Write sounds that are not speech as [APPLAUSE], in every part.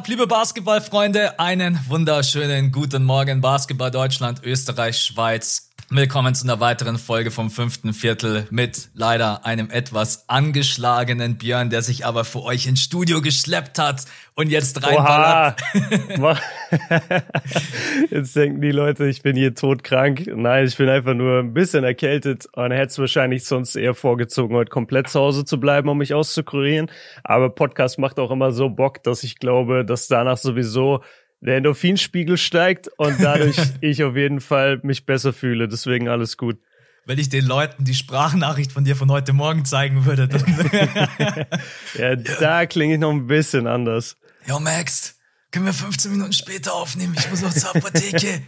Ab, liebe Basketballfreunde? Einen wunderschönen guten Morgen, Basketball Deutschland, Österreich, Schweiz. Willkommen zu einer weiteren Folge vom fünften Viertel mit leider einem etwas angeschlagenen Björn, der sich aber für euch ins Studio geschleppt hat und jetzt reinballert. [LAUGHS] [LAUGHS] jetzt denken die Leute, ich bin hier todkrank. Nein, ich bin einfach nur ein bisschen erkältet und hätte es wahrscheinlich sonst eher vorgezogen, heute komplett zu Hause zu bleiben, um mich auszukurieren. Aber Podcast macht auch immer so Bock, dass ich glaube, dass danach sowieso der Endorphinspiegel steigt und dadurch [LAUGHS] ich auf jeden Fall mich besser fühle. Deswegen alles gut. Wenn ich den Leuten die Sprachnachricht von dir von heute Morgen zeigen würde, dann [LAUGHS] ja, da klinge ich noch ein bisschen anders. Yo, Max, können wir 15 Minuten später aufnehmen? Ich muss noch zur Apotheke.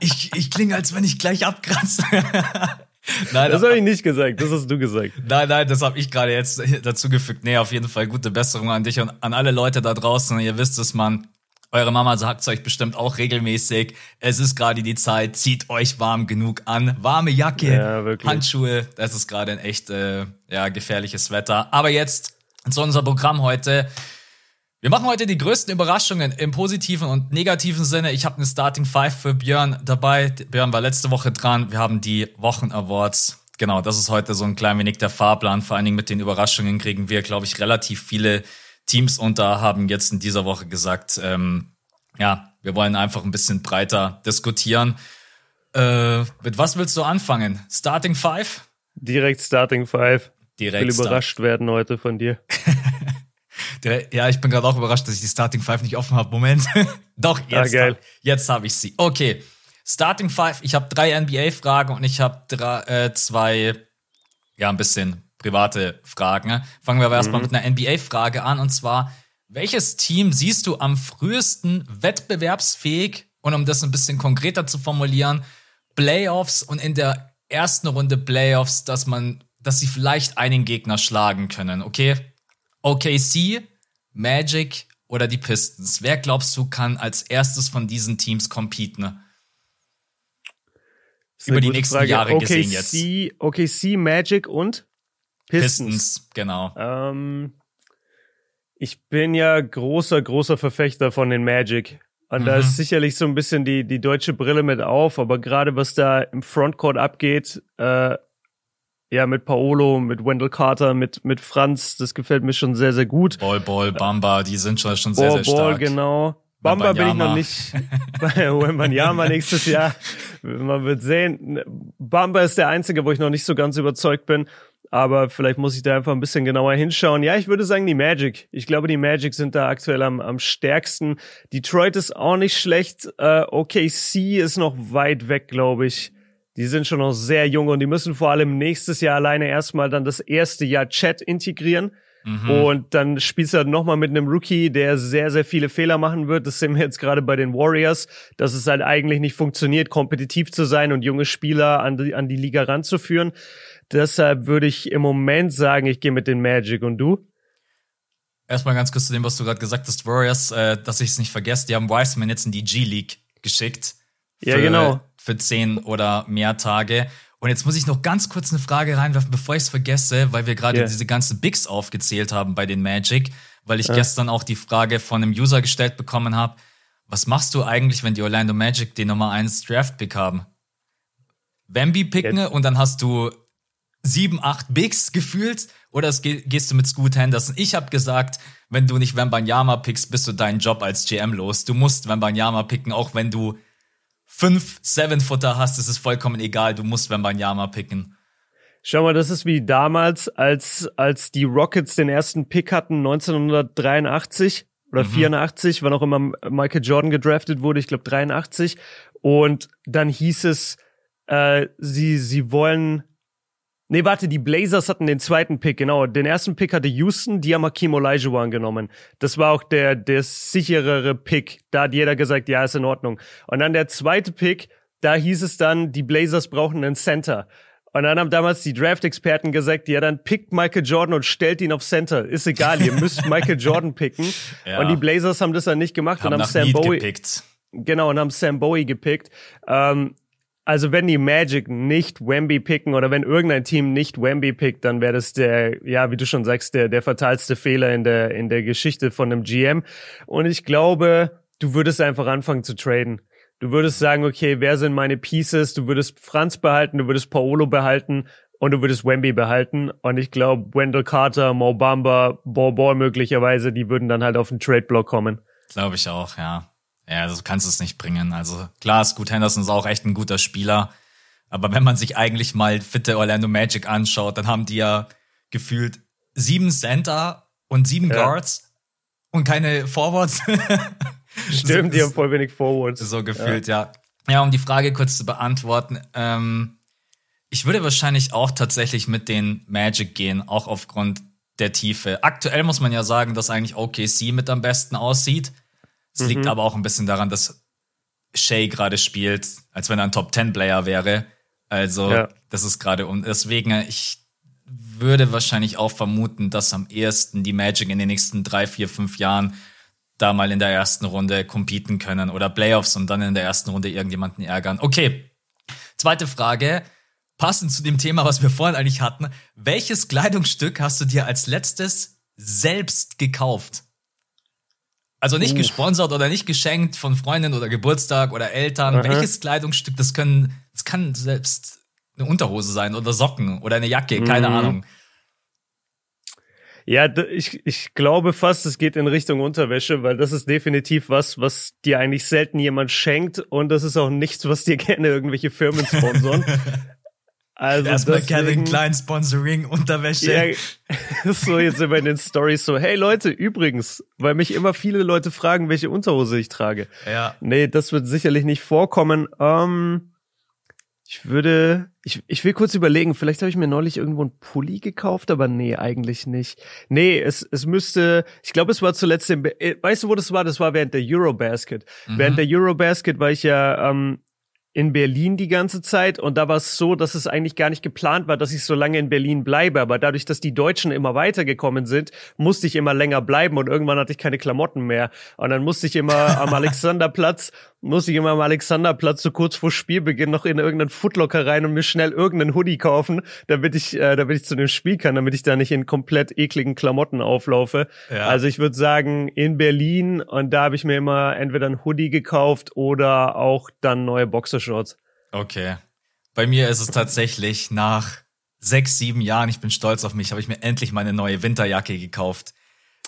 Ich, ich klinge, als wenn ich gleich abkratze. Nein, [LAUGHS] das habe ich nicht gesagt, das hast du gesagt. Nein, nein, das habe ich gerade jetzt dazu gefügt. Nee, auf jeden Fall gute Besserung an dich und an alle Leute da draußen. Ihr wisst es, man. Eure Mama sagt es euch bestimmt auch regelmäßig. Es ist gerade die Zeit, zieht euch warm genug an. Warme Jacke, ja, Handschuhe. Das ist gerade ein echt äh, ja, gefährliches Wetter. Aber jetzt zu unserem Programm heute. Wir machen heute die größten Überraschungen im positiven und negativen Sinne. Ich habe eine Starting Five für Björn dabei. Björn war letzte Woche dran. Wir haben die Wochen Awards. Genau, das ist heute so ein klein wenig der Fahrplan. Vor allen Dingen mit den Überraschungen kriegen wir, glaube ich, relativ viele Teams und da haben jetzt in dieser Woche gesagt, ähm, ja, wir wollen einfach ein bisschen breiter diskutieren. Äh, mit was willst du anfangen? Starting Five? Direkt Starting Five. Direkt. Ich will überrascht werden heute von dir. [LAUGHS] ja, ich bin gerade auch überrascht, dass ich die Starting Five nicht offen habe. Moment. [LAUGHS] Doch, jetzt, ah, jetzt habe ich sie. Okay. Starting Five. Ich habe drei NBA-Fragen und ich habe äh, zwei, ja, ein bisschen private Fragen. Fangen wir aber erstmal mhm. mit einer NBA-Frage an und zwar, welches Team siehst du am frühesten wettbewerbsfähig und um das ein bisschen konkreter zu formulieren, Playoffs und in der ersten Runde Playoffs, dass man, dass sie vielleicht einen Gegner schlagen können, okay? OKC, Magic oder die Pistons. Wer glaubst du kann als erstes von diesen Teams competen? Über die nächsten Frage. Jahre OKC, gesehen jetzt. OKC, Magic und Pistons, Pistons genau. Ähm, ich bin ja großer, großer Verfechter von den Magic. Und mhm. da ist sicherlich so ein bisschen die, die deutsche Brille mit auf, aber gerade was da im Frontcourt abgeht, äh, ja, mit Paolo, mit Wendell Carter, mit, mit Franz, das gefällt mir schon sehr, sehr gut. Ball, Ball, Bamba, die sind schon, schon sehr, Ball, sehr stark. Ball, genau. Bamba bin ich noch nicht. Wembanyama nächstes Jahr. [LAUGHS] Man wird sehen. Bamba ist der einzige, wo ich noch nicht so ganz überzeugt bin aber vielleicht muss ich da einfach ein bisschen genauer hinschauen. Ja, ich würde sagen, die Magic. Ich glaube, die Magic sind da aktuell am, am stärksten. Detroit ist auch nicht schlecht. Äh, OKC ist noch weit weg, glaube ich. Die sind schon noch sehr jung und die müssen vor allem nächstes Jahr alleine erstmal dann das erste Jahr Chat integrieren. Mhm. Und dann spielst du halt nochmal mit einem Rookie, der sehr, sehr viele Fehler machen wird. Das sehen wir jetzt gerade bei den Warriors, dass es halt eigentlich nicht funktioniert, kompetitiv zu sein und junge Spieler an die, an die Liga ranzuführen. Deshalb würde ich im Moment sagen, ich gehe mit den Magic. Und du? Erstmal ganz kurz zu dem, was du gerade gesagt hast, Warriors, äh, dass ich es nicht vergesse, die haben Wiseman jetzt in die G-League geschickt. Für, ja, genau. Für zehn oder mehr Tage. Und jetzt muss ich noch ganz kurz eine Frage reinwerfen, bevor ich es vergesse, weil wir gerade yeah. diese ganzen Bigs aufgezählt haben bei den Magic, weil ich ja. gestern auch die Frage von einem User gestellt bekommen habe, was machst du eigentlich, wenn die Orlando Magic den Nummer 1 Draft-Pick haben? Wemby picken jetzt. und dann hast du sieben, acht Bigs gefühlt oder gehst du mit Scoot Henderson? Ich habe gesagt, wenn du nicht Wembanyama pickst, bist du deinen Job als GM los. Du musst Wembanyama picken, auch wenn du fünf Seven-Footer hast, ist es vollkommen egal, du musst Wembanyama picken. Schau mal, das ist wie damals, als, als die Rockets den ersten Pick hatten, 1983 oder mhm. 84, wann auch immer Michael Jordan gedraftet wurde, ich glaube 83. Und dann hieß es, äh, sie, sie wollen Nee, warte, die Blazers hatten den zweiten Pick, genau. Den ersten Pick hatte Houston, die haben Hakim Olajuwon genommen. Das war auch der, der sicherere Pick. Da hat jeder gesagt, ja, ist in Ordnung. Und dann der zweite Pick, da hieß es dann, die Blazers brauchen einen Center. Und dann haben damals die Draft-Experten gesagt, ja, dann pickt Michael Jordan und stellt ihn auf Center. Ist egal, ihr müsst [LAUGHS] Michael Jordan picken. Ja. Und die Blazers haben das dann nicht gemacht haben und haben Sam Bowie. Gepickt. Genau, und haben Sam Bowie gepickt. Ähm, also wenn die Magic nicht Wemby picken oder wenn irgendein Team nicht Wemby pickt, dann wäre das der, ja, wie du schon sagst, der, der fatalste Fehler in der, in der Geschichte von einem GM. Und ich glaube, du würdest einfach anfangen zu traden. Du würdest sagen, okay, wer sind meine Pieces? Du würdest Franz behalten, du würdest Paolo behalten und du würdest Wemby behalten. Und ich glaube, Wendell Carter, Mo Bamba, Ball möglicherweise, die würden dann halt auf den Trade-Block kommen. Glaube ich auch, ja. Ja, also du kannst es nicht bringen. Also klar, Scoot Henderson ist auch echt ein guter Spieler. Aber wenn man sich eigentlich mal fitte Orlando Magic anschaut, dann haben die ja gefühlt sieben Center und sieben ja. Guards und keine Forwards. [LAUGHS] Stimmt, so, die haben voll wenig Forwards. So gefühlt, ja. ja. Ja, um die Frage kurz zu beantworten. Ähm, ich würde wahrscheinlich auch tatsächlich mit den Magic gehen, auch aufgrund der Tiefe. Aktuell muss man ja sagen, dass eigentlich OKC mit am besten aussieht. Es mhm. liegt aber auch ein bisschen daran, dass Shay gerade spielt, als wenn er ein Top-10-Player wäre. Also, ja. das ist gerade und deswegen, ich würde wahrscheinlich auch vermuten, dass am ehesten die Magic in den nächsten drei, vier, fünf Jahren da mal in der ersten Runde competen können oder Playoffs und dann in der ersten Runde irgendjemanden ärgern. Okay. Zweite Frage. Passend zu dem Thema, was wir vorhin eigentlich hatten. Welches Kleidungsstück hast du dir als letztes selbst gekauft? Also nicht uh. gesponsert oder nicht geschenkt von Freunden oder Geburtstag oder Eltern. Aha. Welches Kleidungsstück, das können, das kann selbst eine Unterhose sein oder Socken oder eine Jacke, keine mhm. Ahnung. Ja, ich, ich glaube fast, es geht in Richtung Unterwäsche, weil das ist definitiv was, was dir eigentlich selten jemand schenkt und das ist auch nichts, was dir [LAUGHS] gerne irgendwelche Firmen sponsoren. [LAUGHS] Also Erstmal Kevin Klein Sponsoring Unterwäsche. Ja, [LAUGHS] so jetzt immer in den Stories so, hey Leute, übrigens, weil mich immer viele Leute fragen, welche Unterhose ich trage. Ja. Nee, das wird sicherlich nicht vorkommen. Ähm, ich würde, ich, ich will kurz überlegen, vielleicht habe ich mir neulich irgendwo einen Pulli gekauft, aber nee, eigentlich nicht. Nee, es, es müsste, ich glaube, es war zuletzt im, äh, weißt du, wo das war? Das war während der Eurobasket. Mhm. Während der Eurobasket war ich ja ähm, in Berlin die ganze Zeit und da war es so, dass es eigentlich gar nicht geplant war, dass ich so lange in Berlin bleibe. Aber dadurch, dass die Deutschen immer weitergekommen sind, musste ich immer länger bleiben und irgendwann hatte ich keine Klamotten mehr. Und dann musste ich immer am [LAUGHS] Alexanderplatz muss ich immer am Alexanderplatz so kurz vor Spielbeginn noch in irgendeinen Footlocker rein und mir schnell irgendeinen Hoodie kaufen, damit ich, äh, damit ich zu dem Spiel kann, damit ich da nicht in komplett ekligen Klamotten auflaufe. Ja. Also ich würde sagen, in Berlin und da habe ich mir immer entweder ein Hoodie gekauft oder auch dann neue Boxershorts. Okay. Bei mir ist es tatsächlich nach sechs, sieben Jahren, ich bin stolz auf mich, habe ich mir endlich meine neue Winterjacke gekauft.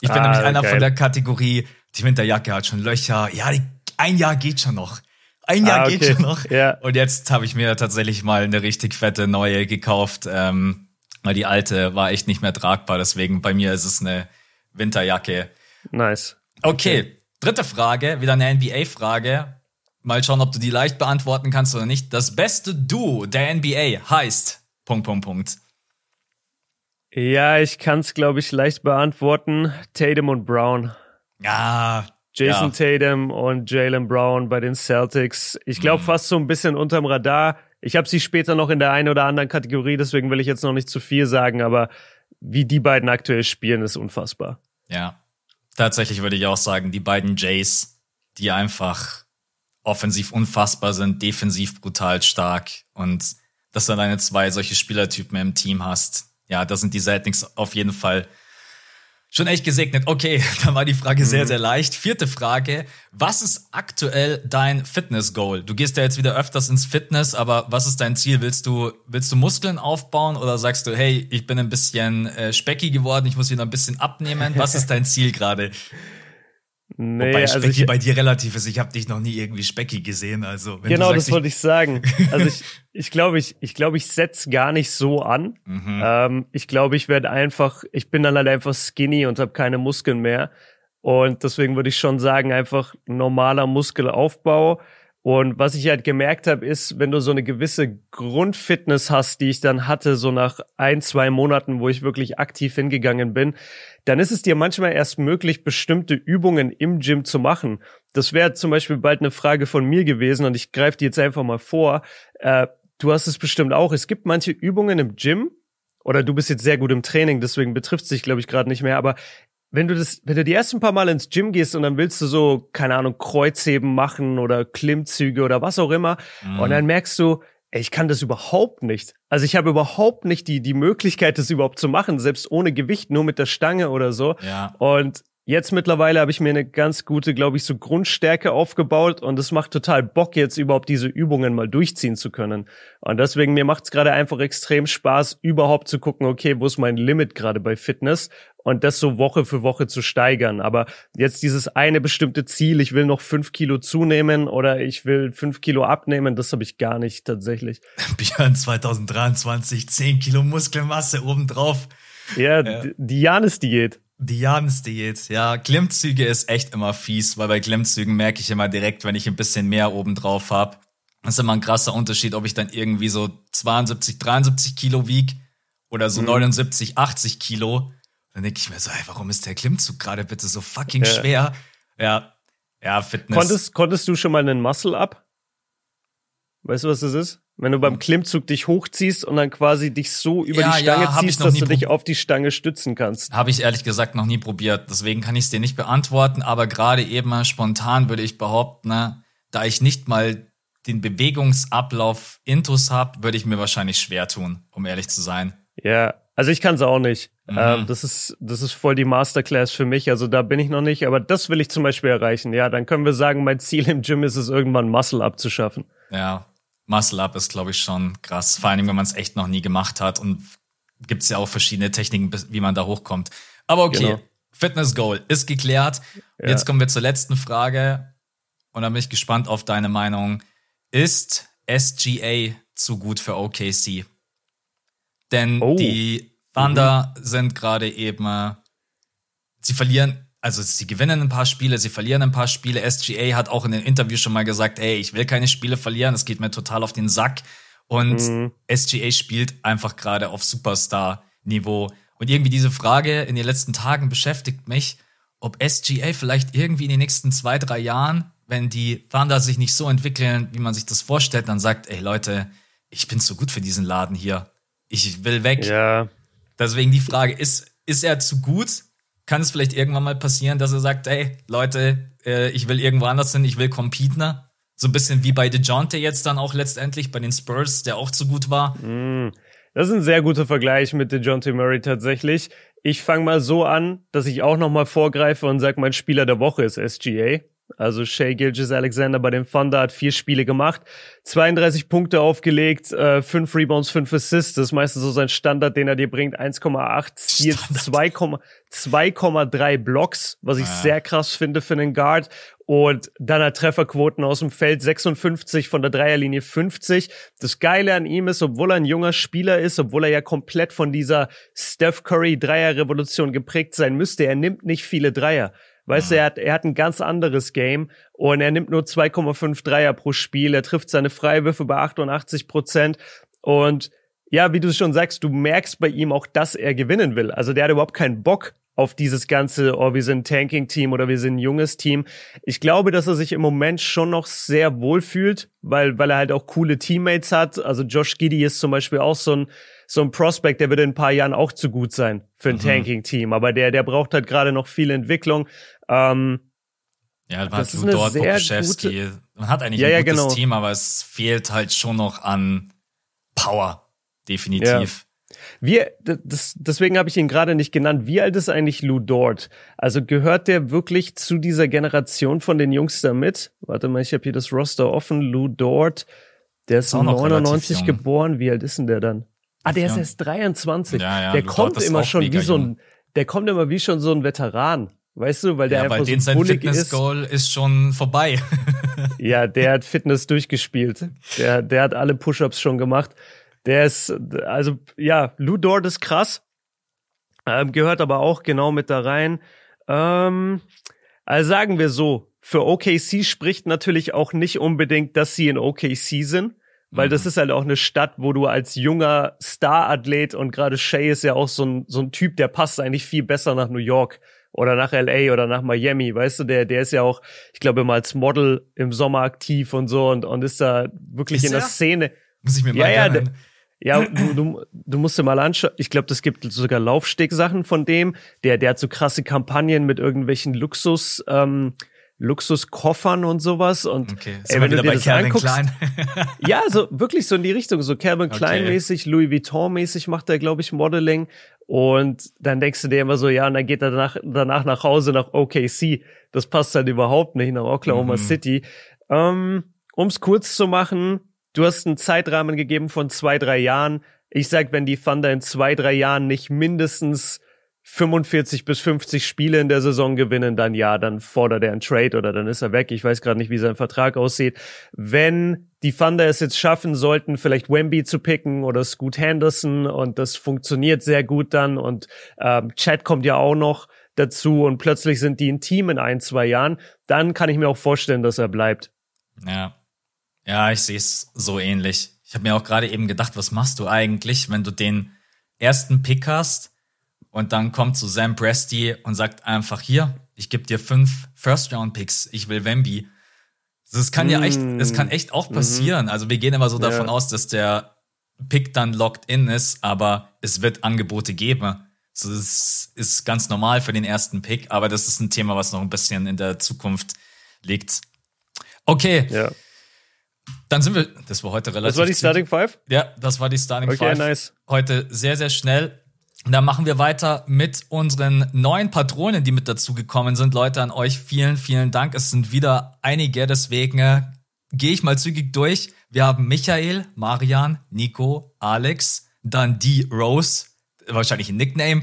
Ich bin ah, nämlich einer geil. von der Kategorie, die Winterjacke hat schon Löcher. Ja, die ein Jahr geht schon noch. Ein Jahr ah, okay. geht schon noch. Ja. Und jetzt habe ich mir tatsächlich mal eine richtig fette neue gekauft, ähm, weil die alte war echt nicht mehr tragbar. Deswegen bei mir ist es eine Winterjacke. Nice. Okay, okay. dritte Frage, wieder eine NBA-Frage. Mal schauen, ob du die leicht beantworten kannst oder nicht. Das beste Duo der NBA heißt Punkt, Punkt, Punkt. Ja, ich kann es, glaube ich, leicht beantworten. Tatum und Brown. Ja, Jason ja. Tatum und Jalen Brown bei den Celtics. Ich glaube mhm. fast so ein bisschen unterm Radar. Ich habe sie später noch in der einen oder anderen Kategorie, deswegen will ich jetzt noch nicht zu viel sagen, aber wie die beiden aktuell spielen, ist unfassbar. Ja, tatsächlich würde ich auch sagen, die beiden Jays, die einfach offensiv unfassbar sind, defensiv brutal stark und dass du deine zwei solche Spielertypen im Team hast. Ja, das sind die Celtics auf jeden Fall Schon echt gesegnet. Okay, [LAUGHS] dann war die Frage sehr, mhm. sehr leicht. Vierte Frage. Was ist aktuell dein Fitness-Goal? Du gehst ja jetzt wieder öfters ins Fitness, aber was ist dein Ziel? Willst du, willst du Muskeln aufbauen oder sagst du, hey, ich bin ein bisschen äh, speckig geworden, ich muss wieder ein bisschen abnehmen? Was ist dein Ziel gerade? Nee, Wobei Specki also ich, bei dir relativ ist. Ich habe dich noch nie irgendwie Specki gesehen. Also genau, sagst, das wollte ich sagen. Also ich, [LAUGHS] ich glaube, ich, ich glaube, ich setz gar nicht so an. Mhm. Ähm, ich glaube, ich werde einfach, ich bin dann halt einfach skinny und habe keine Muskeln mehr. Und deswegen würde ich schon sagen, einfach normaler Muskelaufbau. Und was ich halt gemerkt habe, ist, wenn du so eine gewisse Grundfitness hast, die ich dann hatte, so nach ein, zwei Monaten, wo ich wirklich aktiv hingegangen bin, dann ist es dir manchmal erst möglich, bestimmte Übungen im Gym zu machen. Das wäre zum Beispiel bald eine Frage von mir gewesen und ich greife die jetzt einfach mal vor. Äh, du hast es bestimmt auch. Es gibt manche Übungen im Gym, oder du bist jetzt sehr gut im Training, deswegen betrifft es dich, glaube ich, gerade nicht mehr, aber wenn du das, wenn du die ersten paar Mal ins Gym gehst und dann willst du so, keine Ahnung, Kreuzheben machen oder Klimmzüge oder was auch immer, mhm. und dann merkst du, ich kann das überhaupt nicht. Also ich habe überhaupt nicht die, die Möglichkeit, das überhaupt zu machen, selbst ohne Gewicht, nur mit der Stange oder so. Ja. Und jetzt mittlerweile habe ich mir eine ganz gute, glaube ich, so Grundstärke aufgebaut und es macht total Bock, jetzt überhaupt diese Übungen mal durchziehen zu können. Und deswegen, mir macht es gerade einfach extrem Spaß, überhaupt zu gucken, okay, wo ist mein Limit gerade bei Fitness und das so Woche für Woche zu steigern. Aber jetzt dieses eine bestimmte Ziel, ich will noch fünf Kilo zunehmen oder ich will fünf Kilo abnehmen, das habe ich gar nicht tatsächlich. [LAUGHS] Björn 2023, zehn Kilo Muskelmasse obendrauf. Ja, ja. die Janis-Diät. Die Jahresdiät, ja. Klimmzüge ist echt immer fies, weil bei Klimmzügen merke ich immer direkt, wenn ich ein bisschen mehr oben drauf habe. Das ist immer ein krasser Unterschied, ob ich dann irgendwie so 72, 73 Kilo wieg oder so mhm. 79, 80 Kilo. Dann denke ich mir so, ey, warum ist der Klimmzug gerade bitte so fucking ja. schwer? Ja, ja, Fitness. Konntest, konntest du schon mal einen Muscle-Up? Weißt du, was das ist? Wenn du beim Klimmzug dich hochziehst und dann quasi dich so über ja, die Stange ja, ziehst, dass du dich auf die Stange stützen kannst. Habe ich ehrlich gesagt noch nie probiert. Deswegen kann ich es dir nicht beantworten. Aber gerade eben mal spontan würde ich behaupten, ne, da ich nicht mal den Bewegungsablauf intus habe, würde ich mir wahrscheinlich schwer tun, um ehrlich zu sein. Ja, also ich kann es auch nicht. Mhm. Ähm, das ist das ist voll die Masterclass für mich. Also da bin ich noch nicht, aber das will ich zum Beispiel erreichen. Ja, dann können wir sagen, mein Ziel im Gym ist es irgendwann Muscle abzuschaffen. Ja, Muscle Up ist, glaube ich, schon krass. Vor allem, wenn man es echt noch nie gemacht hat. Und gibt es ja auch verschiedene Techniken, wie man da hochkommt. Aber okay, genau. Fitness Goal ist geklärt. Ja. Jetzt kommen wir zur letzten Frage. Und da bin ich gespannt auf deine Meinung. Ist SGA zu gut für OKC? Denn oh. die Thunder mhm. sind gerade eben, sie verlieren also sie gewinnen ein paar Spiele, sie verlieren ein paar Spiele. SGA hat auch in dem Interview schon mal gesagt, ey, ich will keine Spiele verlieren, es geht mir total auf den Sack. Und mhm. SGA spielt einfach gerade auf Superstar-Niveau. Und irgendwie diese Frage in den letzten Tagen beschäftigt mich, ob SGA vielleicht irgendwie in den nächsten zwei, drei Jahren, wenn die Thunder sich nicht so entwickeln, wie man sich das vorstellt, dann sagt, ey Leute, ich bin zu gut für diesen Laden hier. Ich will weg. Ja. Deswegen die Frage, ist, ist er zu gut? kann es vielleicht irgendwann mal passieren, dass er sagt, ey, Leute, äh, ich will irgendwo anders hin, ich will competen. So ein bisschen wie bei DeJounte jetzt dann auch letztendlich bei den Spurs, der auch zu gut war. Mm, das ist ein sehr guter Vergleich mit DeJounte Murray tatsächlich. Ich fange mal so an, dass ich auch noch mal vorgreife und sage, mein Spieler der Woche ist SGA. Also Shea Gilgis Alexander bei dem Thunder hat vier Spiele gemacht, 32 Punkte aufgelegt, äh, fünf Rebounds, fünf Assists. Das ist meistens so sein Standard, den er dir bringt. 1,8 Steals, 2,3 Blocks, was ich ah. sehr krass finde für einen Guard. Und dann hat Trefferquoten aus dem Feld 56 von der Dreierlinie 50. Das Geile an ihm ist, obwohl er ein junger Spieler ist, obwohl er ja komplett von dieser Steph Curry Dreierrevolution geprägt sein müsste, er nimmt nicht viele Dreier. Weißt du, er hat, er hat ein ganz anderes Game und er nimmt nur 2,5 Dreier pro Spiel. Er trifft seine Freiwürfe bei 88 Prozent und ja, wie du schon sagst, du merkst bei ihm auch, dass er gewinnen will. Also der hat überhaupt keinen Bock auf dieses ganze, oh, wir sind ein Tanking-Team oder wir sind ein junges Team. Ich glaube, dass er sich im Moment schon noch sehr wohl fühlt, weil, weil er halt auch coole Teammates hat. Also Josh Giddy ist zum Beispiel auch so ein, so ein Prospect, der wird in ein paar Jahren auch zu gut sein für ein mhm. Tanking-Team. Aber der, der braucht halt gerade noch viel Entwicklung. Ähm, ja, das ist dort Pokuschewski. Man hat eigentlich ja, ein gutes ja, genau. Team, aber es fehlt halt schon noch an Power. Definitiv. Ja. Wie, das, deswegen habe ich ihn gerade nicht genannt. Wie alt ist eigentlich Lou Dort? Also gehört der wirklich zu dieser Generation von den Jungs da mit? Warte mal, ich habe hier das Roster offen. Lou Dort, der ist, ist 99 geboren. Wie alt ist denn der dann? Ah, der ist erst 23. Ja, ja, der Lou kommt immer schon wie so ein, der kommt immer wie schon so ein Veteran. Weißt du, weil der ja, einfach weil so sein Fitness-Goal ist. ist schon vorbei. [LAUGHS] ja, der hat Fitness durchgespielt. Der, der hat alle Push-Ups schon gemacht. Der ist, also, ja, Lou Dort ist krass. Ähm, gehört aber auch genau mit da rein. Ähm, also sagen wir so, für OKC spricht natürlich auch nicht unbedingt, dass sie in OKC sind. Weil mhm. das ist halt auch eine Stadt, wo du als junger Star-Athlet und gerade Shay ist ja auch so ein, so ein Typ, der passt eigentlich viel besser nach New York oder nach LA oder nach Miami, weißt du, der, der ist ja auch, ich glaube, immer als Model im Sommer aktiv und so und, und ist da wirklich ist in der Szene. Muss ich mir mal ja, ja, Ja, du, du, du musst dir mal anschauen. Ich glaube, das gibt sogar Laufstegsachen von dem. Der, der hat so krasse Kampagnen mit irgendwelchen Luxus, ähm, Luxuskoffern und sowas. Und okay. ey, wenn du dir das Calvin anguckst, Klein. [LAUGHS] ja, so wirklich so in die Richtung, so Calvin okay. Klein mäßig, Louis Vuitton mäßig macht er, glaube ich, Modeling. Und dann denkst du dir immer so, ja, und dann geht er danach, danach nach Hause nach OKC. Das passt halt überhaupt nicht nach Oklahoma mhm. City. Ähm, um es kurz zu machen, du hast einen Zeitrahmen gegeben von zwei, drei Jahren. Ich sag, wenn die Thunder in zwei, drei Jahren nicht mindestens 45 bis 50 Spiele in der Saison gewinnen, dann ja, dann fordert er einen Trade oder dann ist er weg. Ich weiß gerade nicht, wie sein Vertrag aussieht. Wenn die Thunder es jetzt schaffen sollten, vielleicht Wemby zu picken oder Scoot Henderson und das funktioniert sehr gut dann und ähm, Chad kommt ja auch noch dazu und plötzlich sind die ein Team in ein, zwei Jahren, dann kann ich mir auch vorstellen, dass er bleibt. Ja. Ja, ich sehe es so ähnlich. Ich habe mir auch gerade eben gedacht, was machst du eigentlich, wenn du den ersten Pick hast und dann kommt so Sam Presti und sagt einfach hier, ich gebe dir fünf First-Round-Picks, ich will Wemby. Das kann mm. ja echt, das kann echt auch mhm. passieren. Mhm. Also wir gehen immer so davon ja. aus, dass der Pick dann locked in ist, aber es wird Angebote geben. So, das ist ganz normal für den ersten Pick, aber das ist ein Thema, was noch ein bisschen in der Zukunft liegt. Okay. Ja. Dann sind wir, das war heute relativ. Das war die Starting Five? Ja, das war die Starting okay, Five. Okay, nice. Heute sehr, sehr schnell. Dann machen wir weiter mit unseren neuen Patronen, die mit dazu gekommen sind. Leute, an euch vielen, vielen Dank. Es sind wieder einige, deswegen äh, gehe ich mal zügig durch. Wir haben Michael, Marian, Nico, Alex, dann die Rose, wahrscheinlich ein Nickname,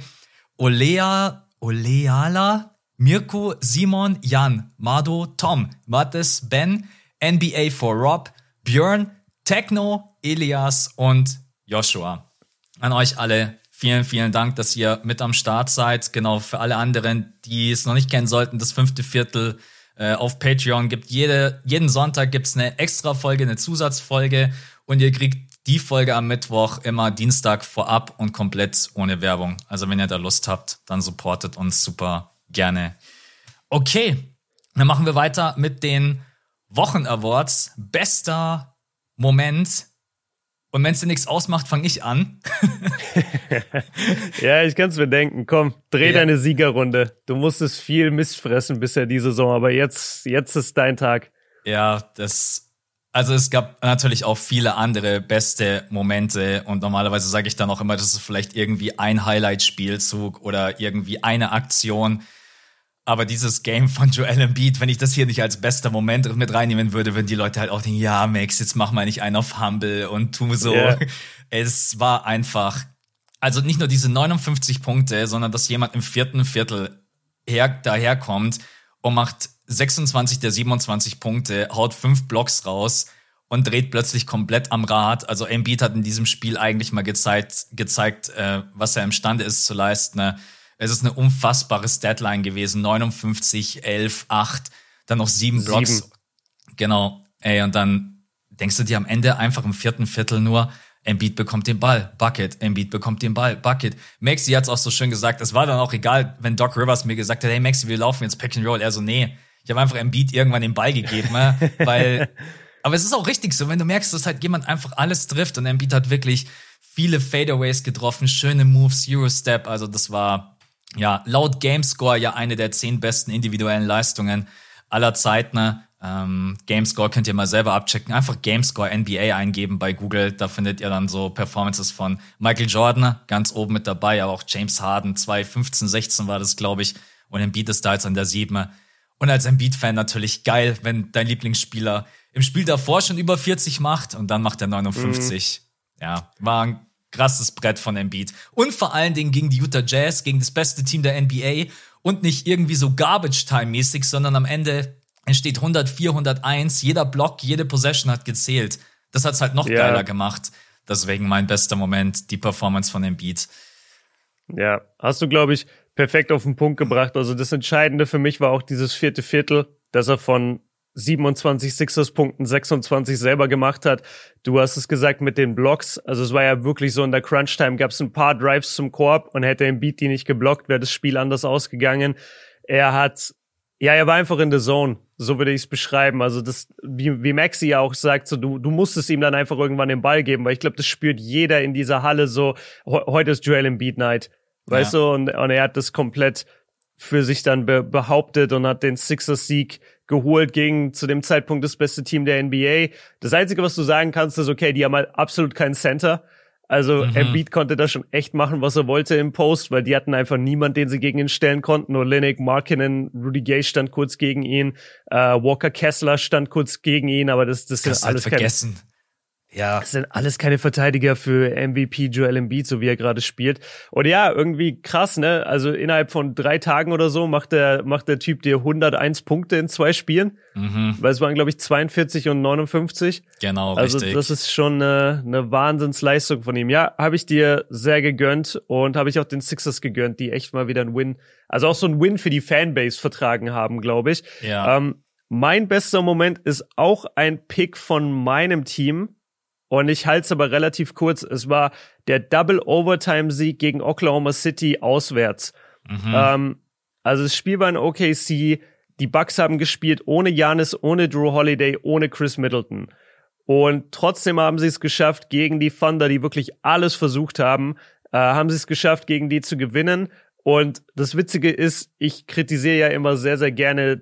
Olea, Oleala, Mirko, Simon, Jan, Mado, Tom, Mattes, Ben, NBA for Rob, Björn, Techno, Elias und Joshua. An euch alle Vielen, vielen Dank, dass ihr mit am Start seid. Genau, für alle anderen, die es noch nicht kennen sollten, das fünfte Viertel äh, auf Patreon gibt jede, jeden Sonntag gibt's eine extra Folge, eine Zusatzfolge und ihr kriegt die Folge am Mittwoch immer Dienstag vorab und komplett ohne Werbung. Also wenn ihr da Lust habt, dann supportet uns super gerne. Okay, dann machen wir weiter mit den Wochen Awards. Bester Moment und wenn es dir nichts ausmacht, fange ich an. [LAUGHS] ja, ich kann es mir denken. Komm, dreh ja. deine Siegerrunde. Du musstest viel Mist fressen bisher diese Saison, aber jetzt, jetzt ist dein Tag. Ja, das. Also es gab natürlich auch viele andere beste Momente und normalerweise sage ich dann auch immer, das ist vielleicht irgendwie ein Highlight-Spielzug oder irgendwie eine Aktion. Aber dieses Game von Joel Embiid, wenn ich das hier nicht als bester Moment mit reinnehmen würde, würden die Leute halt auch denken, ja, Max, jetzt mach mal nicht einen auf Humble und tu so. Yeah. [LAUGHS] Es war einfach, also nicht nur diese 59 Punkte, sondern dass jemand im vierten Viertel her, daherkommt und macht 26 der 27 Punkte, haut fünf Blocks raus und dreht plötzlich komplett am Rad. Also Embiid hat in diesem Spiel eigentlich mal gezeigt, gezeigt, äh, was er imstande ist zu leisten. Ne? Es ist eine unfassbare Statline gewesen. 59, 11, 8, dann noch sieben Blocks. Sieben. Genau. Ey, und dann denkst du dir am Ende einfach im vierten Viertel nur, Embiid bekommt den Ball, Bucket, Embiid bekommt den Ball, Bucket. Maxi hat's auch so schön gesagt, es war dann auch egal, wenn Doc Rivers mir gesagt hat, hey Maxi, wir laufen jetzt Pack and Roll. Er so, nee, ich habe einfach Embiid irgendwann den Ball gegeben, ne? [LAUGHS] weil, aber es ist auch richtig so, wenn du merkst, dass halt jemand einfach alles trifft und Embiid hat wirklich viele Fadeaways getroffen, schöne Moves, Eurostep, also das war, ja, laut Gamescore ja eine der zehn besten individuellen Leistungen aller Zeiten. Ähm, Gamescore könnt ihr mal selber abchecken. Einfach Gamescore NBA eingeben bei Google. Da findet ihr dann so Performances von Michael Jordan ganz oben mit dabei, aber auch James Harden 2015, 16 war das, glaube ich. Und Embiid ist da jetzt an der 7. Und als Embiid-Fan natürlich geil, wenn dein Lieblingsspieler im Spiel davor schon über 40 macht und dann macht er 59. Mhm. Ja, war ein krasses Brett von Embiid. Und vor allen Dingen gegen die Utah Jazz, gegen das beste Team der NBA und nicht irgendwie so Garbage-Time-mäßig, sondern am Ende entsteht 104, 101. Jeder Block, jede Possession hat gezählt. Das hat's halt noch ja. geiler gemacht. Deswegen mein bester Moment, die Performance von Embiid. Ja, hast du, glaube ich, perfekt auf den Punkt gebracht. Also das Entscheidende für mich war auch dieses vierte Viertel, dass er von 27 Sixers-Punkten 26 selber gemacht hat. Du hast es gesagt mit den Blocks. Also es war ja wirklich so, in der Crunch-Time gab es ein paar Drives zum Korb und hätte Beat die nicht geblockt, wäre das Spiel anders ausgegangen. Er hat Ja, er war einfach in der Zone. So würde ich es beschreiben. Also das, wie, wie Maxi ja auch sagt, so du, du musstest ihm dann einfach irgendwann den Ball geben, weil ich glaube, das spürt jeder in dieser Halle so. Heute ist Joel Embiid Night, weißt ja. du, und, und er hat das komplett für sich dann be behauptet und hat den Sixers Sieg geholt gegen zu dem Zeitpunkt das beste Team der NBA. Das einzige, was du sagen kannst, ist okay, die haben halt absolut keinen Center. Also mhm. Embiid konnte da schon echt machen, was er wollte im Post, weil die hatten einfach niemand, den sie gegen ihn stellen konnten. Nur Linnick, Markinen, Rudy Gay stand kurz gegen ihn, äh, Walker Kessler stand kurz gegen ihn, aber das, das, das sind alles halt vergessen. Keine, ja. Das sind alles keine Verteidiger für MVP Joel Embiid, so wie er gerade spielt. Und ja, irgendwie krass, ne? Also innerhalb von drei Tagen oder so macht der, macht der Typ dir 101 Punkte in zwei Spielen. Mhm. Weil es waren, glaube ich, 42 und 59. Genau, also richtig. das ist schon eine, eine Wahnsinnsleistung von ihm. Ja, habe ich dir sehr gegönnt und habe ich auch den Sixers gegönnt, die echt mal wieder ein Win, also auch so ein Win für die Fanbase vertragen haben, glaube ich. Ja. Ähm, mein bester Moment ist auch ein Pick von meinem Team und ich halte es aber relativ kurz. Es war der Double Overtime Sieg gegen Oklahoma City auswärts. Mhm. Ähm, also das Spiel war in OKC. Die Bucks haben gespielt ohne Janis, ohne Drew Holiday, ohne Chris Middleton. Und trotzdem haben sie es geschafft, gegen die Thunder, die wirklich alles versucht haben, äh, haben sie es geschafft, gegen die zu gewinnen. Und das Witzige ist, ich kritisiere ja immer sehr, sehr gerne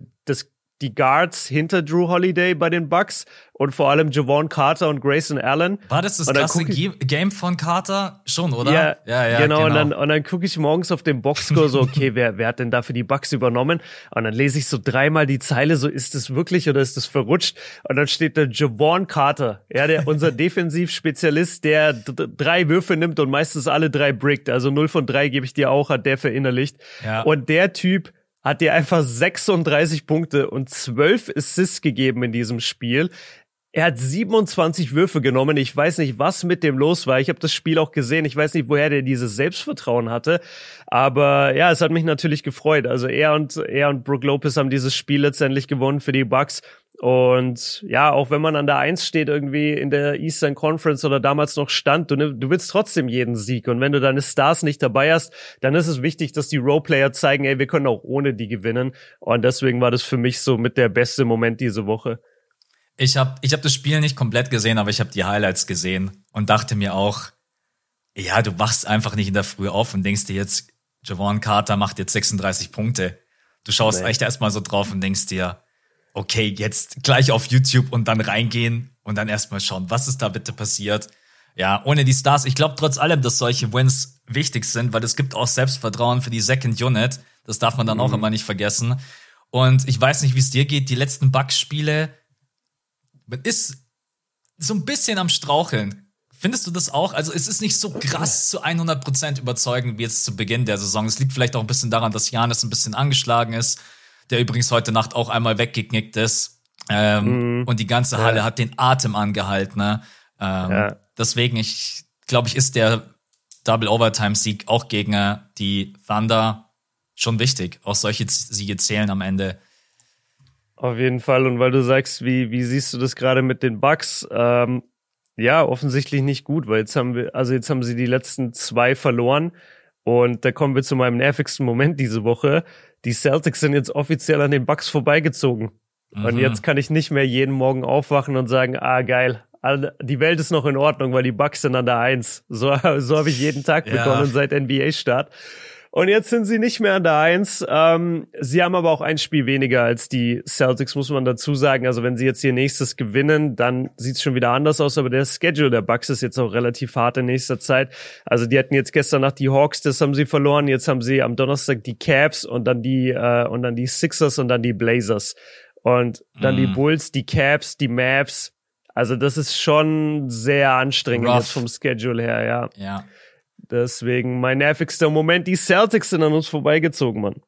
die Guards hinter Drew Holiday bei den Bucks und vor allem Javon Carter und Grayson Allen. War das das klasse Game von Carter? Schon, oder? Ja, ja, ja genau. genau. Und dann, und dann gucke ich morgens auf den Boxscore so, okay, [LAUGHS] wer, wer hat denn da für die Bucks übernommen? Und dann lese ich so dreimal die Zeile, so ist es wirklich oder ist es verrutscht? Und dann steht da Javon Carter, ja, der unser [LAUGHS] Defensivspezialist, der drei Würfe nimmt und meistens alle drei brickt. Also 0 von 3 gebe ich dir auch, hat der verinnerlicht. Ja. Und der Typ hat dir einfach 36 Punkte und 12 Assists gegeben in diesem Spiel. Er hat 27 Würfe genommen. Ich weiß nicht, was mit dem los war. Ich habe das Spiel auch gesehen. Ich weiß nicht, woher der dieses Selbstvertrauen hatte. Aber ja, es hat mich natürlich gefreut. Also er und er und Brook Lopez haben dieses Spiel letztendlich gewonnen für die Bucks. Und ja, auch wenn man an der Eins steht irgendwie in der Eastern Conference oder damals noch stand, du, du willst trotzdem jeden Sieg. Und wenn du deine Stars nicht dabei hast, dann ist es wichtig, dass die Roleplayer zeigen, ey, wir können auch ohne die gewinnen. Und deswegen war das für mich so mit der beste Moment diese Woche. Ich habe ich hab das Spiel nicht komplett gesehen, aber ich habe die Highlights gesehen und dachte mir auch, ja, du wachst einfach nicht in der Früh auf und denkst dir jetzt, Javon Carter macht jetzt 36 Punkte. Du schaust nee. echt erstmal so drauf und denkst dir, okay, jetzt gleich auf YouTube und dann reingehen und dann erstmal schauen, was ist da bitte passiert. Ja, ohne die Stars. Ich glaube trotz allem, dass solche Wins wichtig sind, weil es gibt auch Selbstvertrauen für die Second Unit. Das darf man dann mhm. auch immer nicht vergessen. Und ich weiß nicht, wie es dir geht. Die letzten Bugs-Spiele, man ist so ein bisschen am Straucheln. Findest du das auch? Also es ist nicht so krass zu 100% überzeugend wie jetzt zu Beginn der Saison. Es liegt vielleicht auch ein bisschen daran, dass Janis ein bisschen angeschlagen ist der übrigens heute Nacht auch einmal weggeknickt ist. Ähm, mhm. Und die ganze Halle ja. hat den Atem angehalten. Ne? Ähm, ja. Deswegen, ich glaube, ich ist der Double Overtime Sieg auch gegen äh, die Thunder schon wichtig. Auch solche Siege zählen am Ende. Auf jeden Fall. Und weil du sagst, wie, wie siehst du das gerade mit den Bucks? Ähm, ja, offensichtlich nicht gut, weil jetzt haben wir, also jetzt haben sie die letzten zwei verloren. Und da kommen wir zu meinem nervigsten Moment diese Woche die Celtics sind jetzt offiziell an den Bucks vorbeigezogen. Mhm. Und jetzt kann ich nicht mehr jeden Morgen aufwachen und sagen, ah geil, die Welt ist noch in Ordnung, weil die Bucks sind an der Eins. So, [LAUGHS] so habe ich jeden Tag ja. begonnen seit NBA-Start. Und jetzt sind sie nicht mehr an der Eins. Ähm, sie haben aber auch ein Spiel weniger als die Celtics, muss man dazu sagen. Also wenn sie jetzt ihr nächstes gewinnen, dann sieht's schon wieder anders aus. Aber der Schedule der Bucks ist jetzt auch relativ hart in nächster Zeit. Also die hatten jetzt gestern Nacht die Hawks, das haben sie verloren. Jetzt haben sie am Donnerstag die Cavs und dann die äh, und dann die Sixers und dann die Blazers und dann mm. die mhm. Bulls, die Cavs, die Mavs. Also das ist schon sehr anstrengend vom Schedule her, ja. Ja. Deswegen mein nervigster Moment, die Celtics sind an uns vorbeigezogen, Mann.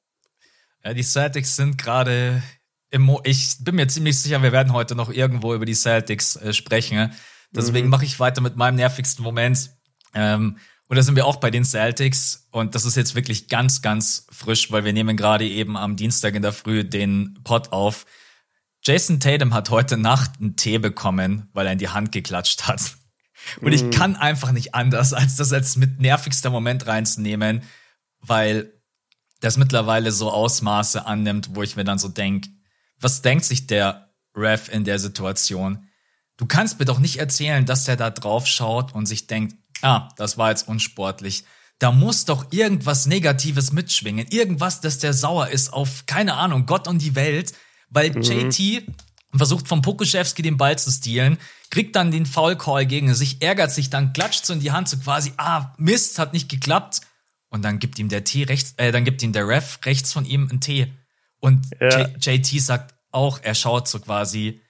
Ja, die Celtics sind gerade im ich bin mir ziemlich sicher, wir werden heute noch irgendwo über die Celtics äh, sprechen. Deswegen mhm. mache ich weiter mit meinem nervigsten Moment. Ähm, und da sind wir auch bei den Celtics. Und das ist jetzt wirklich ganz, ganz frisch, weil wir nehmen gerade eben am Dienstag in der Früh den Pod auf. Jason Tatum hat heute Nacht einen Tee bekommen, weil er in die Hand geklatscht hat. Und ich mhm. kann einfach nicht anders, als das als mit nervigster Moment reinzunehmen, weil das mittlerweile so Ausmaße annimmt, wo ich mir dann so denk, was denkt sich der Ref in der Situation? Du kannst mir doch nicht erzählen, dass der da drauf schaut und sich denkt, ah, das war jetzt unsportlich. Da muss doch irgendwas Negatives mitschwingen. Irgendwas, dass der sauer ist auf, keine Ahnung, Gott und die Welt. Weil mhm. JT versucht vom Pokuschewski den Ball zu stehlen, kriegt dann den Foul Call gegen sich, ärgert sich, dann klatscht so in die Hand so quasi, ah, Mist, hat nicht geklappt. Und dann gibt ihm der T rechts, äh, dann gibt ihm der Ref rechts von ihm ein T. Und ja. JT sagt auch, er schaut so quasi.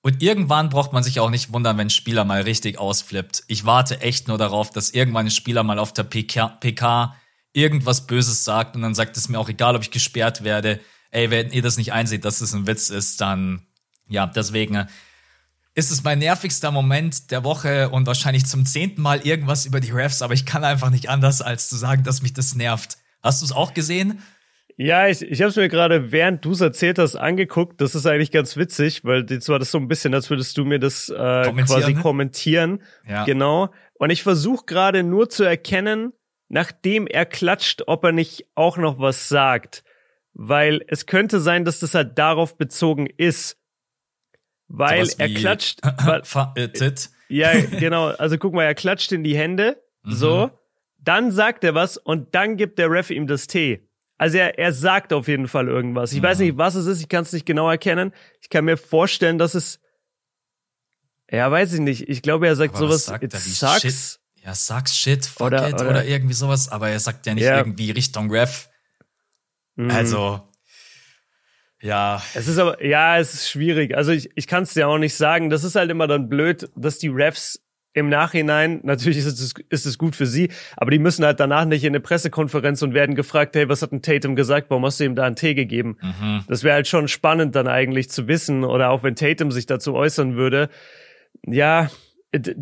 Und irgendwann braucht man sich auch nicht wundern, wenn ein Spieler mal richtig ausflippt. Ich warte echt nur darauf, dass irgendwann ein Spieler mal auf der PK, PK irgendwas Böses sagt und dann sagt es mir auch egal, ob ich gesperrt werde. Ey, wenn ihr das nicht einseht, dass es ein Witz ist, dann ja, deswegen ist es mein nervigster Moment der Woche und wahrscheinlich zum zehnten Mal irgendwas über die Refs, aber ich kann einfach nicht anders, als zu sagen, dass mich das nervt. Hast du es auch gesehen? Ja, ich, ich habe es mir gerade, während du es erzählt hast, angeguckt. Das ist eigentlich ganz witzig, weil jetzt war das so ein bisschen, als würdest du mir das äh, quasi kommentieren. Ja. Genau. Und ich versuche gerade nur zu erkennen, nachdem er klatscht, ob er nicht auch noch was sagt. Weil es könnte sein, dass das halt darauf bezogen ist. Weil so er klatscht. [CLEARS THROAT] äh, ja, genau. Also guck mal, er klatscht in die Hände. Mhm. So. Dann sagt er was und dann gibt der Ref ihm das T. Also er, er sagt auf jeden Fall irgendwas. Ich mhm. weiß nicht, was es ist. Ich kann es nicht genau erkennen. Ich kann mir vorstellen, dass es. Ja, weiß ich nicht. Ich glaube, er sagt aber sowas. Sagt it sucks. Shit. Ja, sucks shit, fuck oder, it oder, oder, irgendwie sowas. Aber er sagt ja nicht ja. irgendwie Richtung Ref. Mhm. Also ja. Es ist aber, ja, es ist schwierig. Also ich, ich kann es dir auch nicht sagen. Das ist halt immer dann blöd, dass die Refs im Nachhinein, natürlich ist es, ist es gut für sie, aber die müssen halt danach nicht in eine Pressekonferenz und werden gefragt, hey, was hat ein Tatum gesagt, warum hast du ihm da einen Tee gegeben? Mhm. Das wäre halt schon spannend dann eigentlich zu wissen oder auch wenn Tatum sich dazu äußern würde. Ja,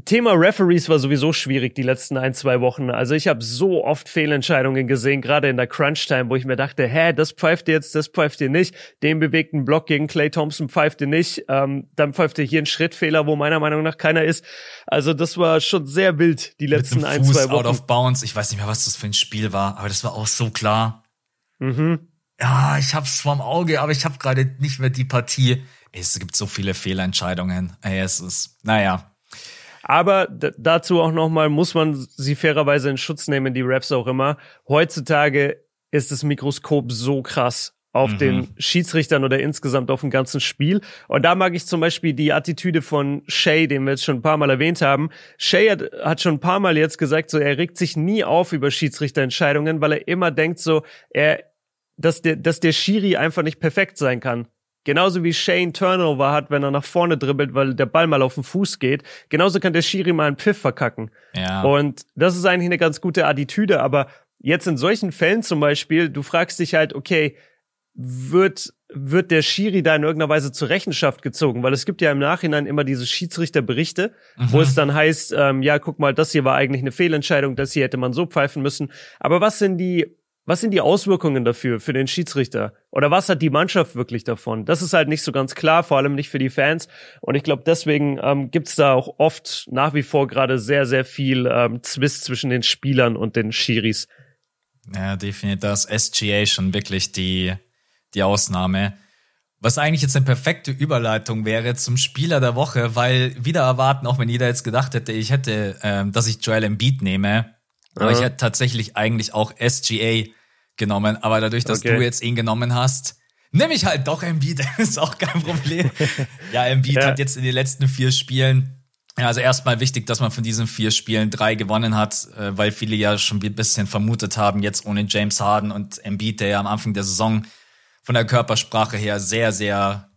Thema Referees war sowieso schwierig die letzten ein, zwei Wochen. Also ich habe so oft Fehlentscheidungen gesehen, gerade in der Crunch-Time, wo ich mir dachte, hä, das pfeift ihr jetzt, das pfeift ihr nicht. Den bewegten Block gegen Clay Thompson pfeift ihr nicht. Ähm, dann pfeift ihr hier einen Schrittfehler, wo meiner Meinung nach keiner ist. Also das war schon sehr wild die letzten ein, zwei Wochen. out of bounds. Ich weiß nicht mehr, was das für ein Spiel war, aber das war auch so klar. Mhm. Ja, ich hab's vorm Auge, aber ich habe gerade nicht mehr die Partie. Es gibt so viele Fehlentscheidungen. Es ist, naja. Aber dazu auch nochmal muss man sie fairerweise in Schutz nehmen, die Raps auch immer. Heutzutage ist das Mikroskop so krass auf mhm. den Schiedsrichtern oder insgesamt auf dem ganzen Spiel. Und da mag ich zum Beispiel die Attitüde von Shay, den wir jetzt schon ein paar Mal erwähnt haben. Shay hat, hat schon ein paar Mal jetzt gesagt, so er regt sich nie auf über Schiedsrichterentscheidungen, weil er immer denkt so, er, dass der, dass der Schiri einfach nicht perfekt sein kann. Genauso wie Shane Turnover hat, wenn er nach vorne dribbelt, weil der Ball mal auf den Fuß geht. Genauso kann der Schiri mal einen Pfiff verkacken. Ja. Und das ist eigentlich eine ganz gute Attitüde. Aber jetzt in solchen Fällen zum Beispiel, du fragst dich halt, okay, wird, wird der Schiri da in irgendeiner Weise zur Rechenschaft gezogen? Weil es gibt ja im Nachhinein immer diese Schiedsrichterberichte, mhm. wo es dann heißt, ähm, ja, guck mal, das hier war eigentlich eine Fehlentscheidung, das hier hätte man so pfeifen müssen. Aber was sind die was sind die Auswirkungen dafür, für den Schiedsrichter? Oder was hat die Mannschaft wirklich davon? Das ist halt nicht so ganz klar, vor allem nicht für die Fans. Und ich glaube, deswegen ähm, gibt da auch oft nach wie vor gerade sehr, sehr viel ähm, Zwist zwischen den Spielern und den Schiris. Ja, definitiv. Das SGA schon wirklich die, die Ausnahme. Was eigentlich jetzt eine perfekte Überleitung wäre zum Spieler der Woche, weil wieder erwarten, auch wenn jeder jetzt gedacht hätte, ich hätte, ähm, dass ich Joel Embiid nehme, aber ich hätte tatsächlich eigentlich auch SGA genommen. Aber dadurch, dass okay. du jetzt ihn genommen hast, nehme ich halt doch Embiid. [LAUGHS] ist auch kein Problem. ja, Embiid ja. hat jetzt in den letzten vier Spielen ja, also erstmal wichtig, dass man von diesen vier Spielen drei gewonnen hat, äh, weil viele ja schon ein bisschen vermutet haben, jetzt ohne James Harden und Embiid, der ja am Anfang der Saison von der Körpersprache her sehr, sehr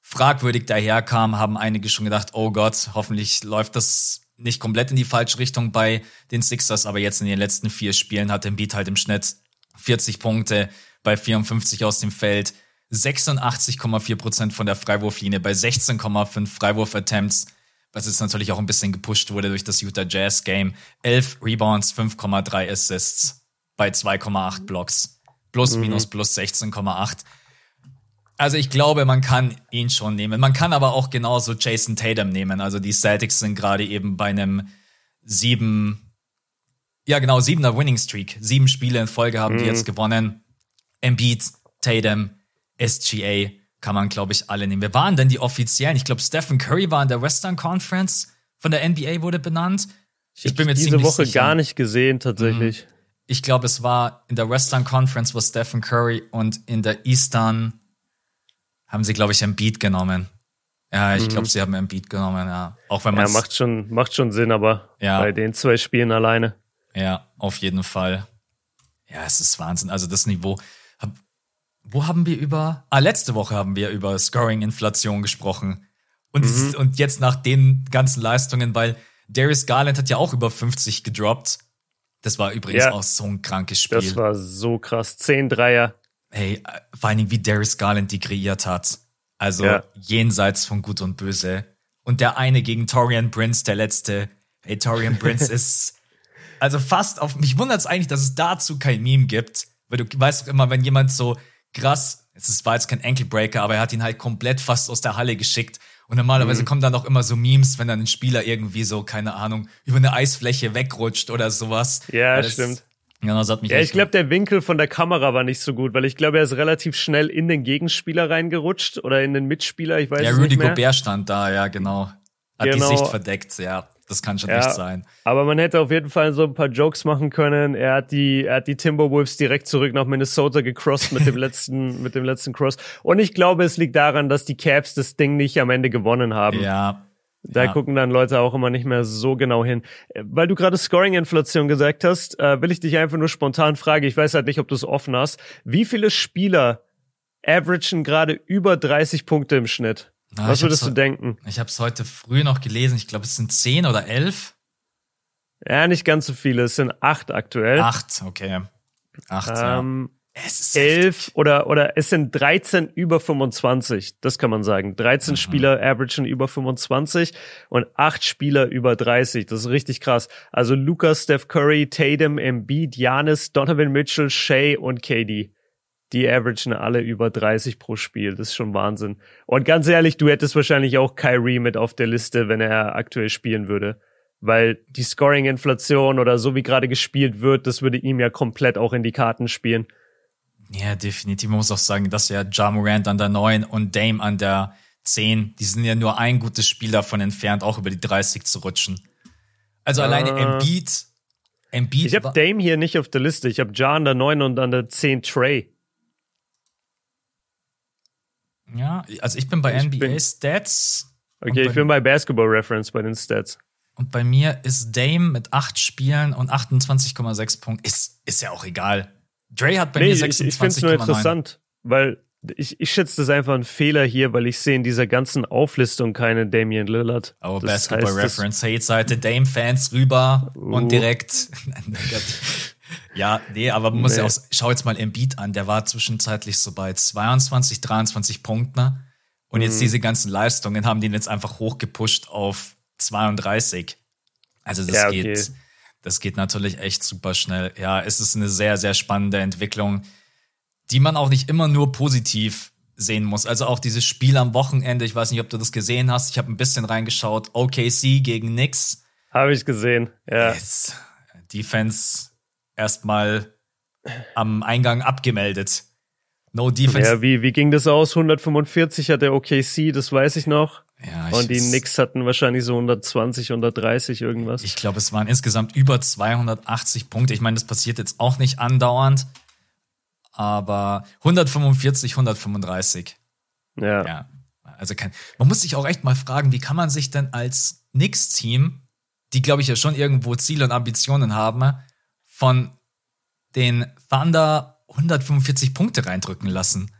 fragwürdig daherkam, haben einige schon gedacht, oh Gott, hoffentlich läuft das nicht komplett in die falsche Richtung bei den Sixers, aber jetzt in den letzten vier Spielen hat Embiid halt im Schnitt 40 Punkte bei 54 aus dem Feld, 86,4 Prozent von der Freiwurflinie bei 16,5 Freiwurf-Attempts, was jetzt natürlich auch ein bisschen gepusht wurde durch das Utah Jazz Game. 11 Rebounds, 5,3 Assists bei 2,8 Blocks. Plus, mhm. minus, plus 16,8. Also ich glaube, man kann ihn schon nehmen. Man kann aber auch genauso Jason Tatum nehmen. Also die Celtics sind gerade eben bei einem sieben, ja genau, siebener Winning Streak. Sieben Spiele in Folge haben mhm. die jetzt gewonnen. Embiid, Tatum, SGA kann man, glaube ich, alle nehmen. Wer waren denn die offiziellen? Ich glaube, Stephen Curry war in der Western Conference von der NBA wurde benannt. Ich, ich bin mir diese Woche sicher. gar nicht gesehen, tatsächlich. Mhm. Ich glaube, es war in der Western Conference war Stephen Curry und in der Eastern haben sie, glaube ich, Embiid genommen. Ja, ich glaube, mhm. sie haben Embiid genommen, ja. Auch wenn man. Ja, macht schon, macht schon Sinn, aber ja. bei den zwei Spielen alleine. Ja, auf jeden Fall. Ja, es ist Wahnsinn. Also das Niveau. Wo haben wir über. Ah, letzte Woche haben wir über Scoring-Inflation gesprochen. Und, mhm. und jetzt nach den ganzen Leistungen, weil Darius Garland hat ja auch über 50 gedroppt. Das war übrigens ja, auch so ein krankes Spiel. Das war so krass. Zehn Dreier. Hey, vor allen Dingen, wie Darius Garland die kreiert hat. Also ja. jenseits von Gut und Böse. Und der eine gegen Torian Prince, der letzte. Hey, Torian Prince [LAUGHS] ist also fast auf. Mich wundert es eigentlich, dass es dazu kein Meme gibt. Weil du weißt immer, wenn jemand so krass, es war jetzt kein Ankle-Breaker, aber er hat ihn halt komplett fast aus der Halle geschickt. Und normalerweise mhm. kommen dann auch immer so Memes, wenn dann ein Spieler irgendwie so, keine Ahnung, über eine Eisfläche wegrutscht oder sowas. Ja, das, stimmt. Ja, das hat mich ja ich glaube, der Winkel von der Kamera war nicht so gut, weil ich glaube, er ist relativ schnell in den Gegenspieler reingerutscht oder in den Mitspieler, ich weiß ja, es nicht mehr. Ja, Rudy Gobert stand da, ja, genau. Hat genau. die Sicht verdeckt, ja. Das kann schon ja, nicht sein. Aber man hätte auf jeden Fall so ein paar Jokes machen können. Er hat die, er hat die Timberwolves direkt zurück nach Minnesota gecrossed mit dem [LAUGHS] letzten, mit dem letzten Cross. Und ich glaube, es liegt daran, dass die Cavs das Ding nicht am Ende gewonnen haben. Ja. Da ja. gucken dann Leute auch immer nicht mehr so genau hin. Weil du gerade Scoring-Inflation gesagt hast, äh, will ich dich einfach nur spontan fragen. Ich weiß halt nicht, ob du es offen hast. Wie viele Spieler averagen gerade über 30 Punkte im Schnitt? Na, Was würdest du denken? Ich habe es heute früh noch gelesen. Ich glaube, es sind zehn oder elf. Ja, nicht ganz so viele. Es sind acht aktuell. Acht, okay. Acht, ähm, ja. Es ist elf oder, oder es sind 13 über 25. Das kann man sagen. 13 mhm. Spieler averagen über 25 und acht Spieler über 30. Das ist richtig krass. Also Lucas, Steph Curry, Tatum, Embiid, Janis, Donovan Mitchell, Shea und KD die averagen alle über 30 pro Spiel. Das ist schon Wahnsinn. Und ganz ehrlich, du hättest wahrscheinlich auch Kyrie mit auf der Liste, wenn er aktuell spielen würde. Weil die Scoring-Inflation oder so wie gerade gespielt wird, das würde ihm ja komplett auch in die Karten spielen. Ja, definitiv. Man muss auch sagen, dass ja Ja Morant an der 9 und Dame an der 10, die sind ja nur ein gutes Spiel davon entfernt, auch über die 30 zu rutschen. Also alleine äh, Embiid, Embiid. Ich habe Dame hier nicht auf der Liste. Ich habe Ja an der 9 und an der 10 Trey. Ja, also ich bin bei ich NBA bin, Stats. Okay, ich bin bei Basketball Reference bei den Stats. Und bei mir ist Dame mit acht Spielen und 28,6 Punkten. Ist, ist ja auch egal. Dre hat bei nee, mir 26,9. Ich, ich finde es nur interessant, weil ich, ich schätze das einfach ein Fehler hier, weil ich sehe in dieser ganzen Auflistung keine Damian Lillard. Oh, das Basketball heißt, Reference Hate-Seite, Dame-Fans rüber uh. und direkt. [LAUGHS] Ja, nee, aber man muss nee. ja auch, schau jetzt mal Embiid an, der war zwischenzeitlich so bei 22, 23 Punkten. Ne? Und jetzt mhm. diese ganzen Leistungen haben den jetzt einfach hochgepusht auf 32. Also das ja, okay. geht, das geht natürlich echt super schnell. Ja, es ist eine sehr, sehr spannende Entwicklung, die man auch nicht immer nur positiv sehen muss. Also auch dieses Spiel am Wochenende, ich weiß nicht, ob du das gesehen hast. Ich habe ein bisschen reingeschaut. OKC gegen Knicks. Habe ich gesehen, ja. Jetzt, Defense erstmal am Eingang abgemeldet. No Defense. Ja, wie, wie ging das aus? 145 hat der OKC, das weiß ich noch. Ja, ich Und die Knicks hatten wahrscheinlich so 120, 130 irgendwas. Ich glaube, es waren insgesamt über 280 Punkte. Ich meine, das passiert jetzt auch nicht andauernd. Aber 145, 135. Ja. ja. Also kein, man muss sich auch echt mal fragen, wie kann man sich denn als Knicks-Team, die glaube ich ja schon irgendwo Ziele und Ambitionen haben, von den Thunder 145 Punkte reindrücken lassen.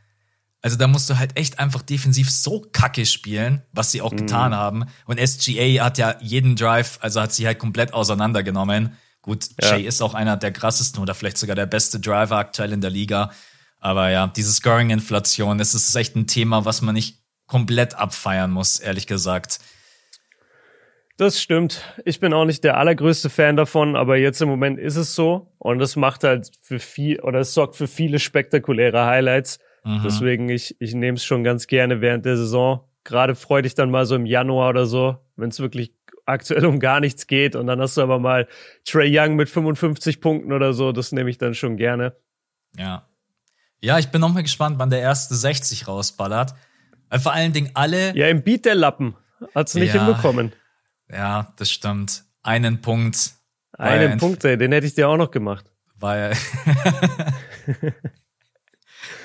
Also da musst du halt echt einfach defensiv so kacke spielen, was sie auch mhm. getan haben. Und SGA hat ja jeden Drive, also hat sie halt komplett auseinandergenommen. Gut, ja. Jay ist auch einer der krassesten oder vielleicht sogar der beste Driver aktuell in der Liga. Aber ja, diese Scoring-Inflation, das ist echt ein Thema, was man nicht komplett abfeiern muss, ehrlich gesagt. Das stimmt. Ich bin auch nicht der allergrößte Fan davon, aber jetzt im Moment ist es so und es macht halt für viel oder es sorgt für viele spektakuläre Highlights. Mhm. Deswegen ich ich nehme es schon ganz gerne während der Saison. Gerade freue dich dann mal so im Januar oder so, wenn es wirklich aktuell um gar nichts geht und dann hast du aber mal Trey Young mit 55 Punkten oder so. Das nehme ich dann schon gerne. Ja. Ja, ich bin noch mal gespannt, wann der erste 60 rausballert. Weil vor allen Dingen alle. Ja, im Beat der Lappen. Hat's nicht ja, hinbekommen. Ja, das stimmt. Einen Punkt. Einen Punkt, ey, den hätte ich dir auch noch gemacht. Weil. [LAUGHS]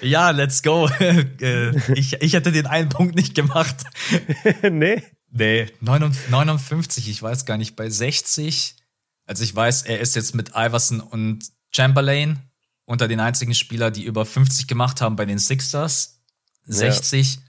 ja, let's go. [LAUGHS] Äh, ich, ich hätte den einen Punkt nicht gemacht. [LAUGHS] nee. Nee, 59, ich weiß gar nicht, bei 60. Also ich weiß, er ist jetzt mit Iverson und Chamberlain unter den einzigen Spieler, die über 50 gemacht haben bei den Sixers. 60. Ja,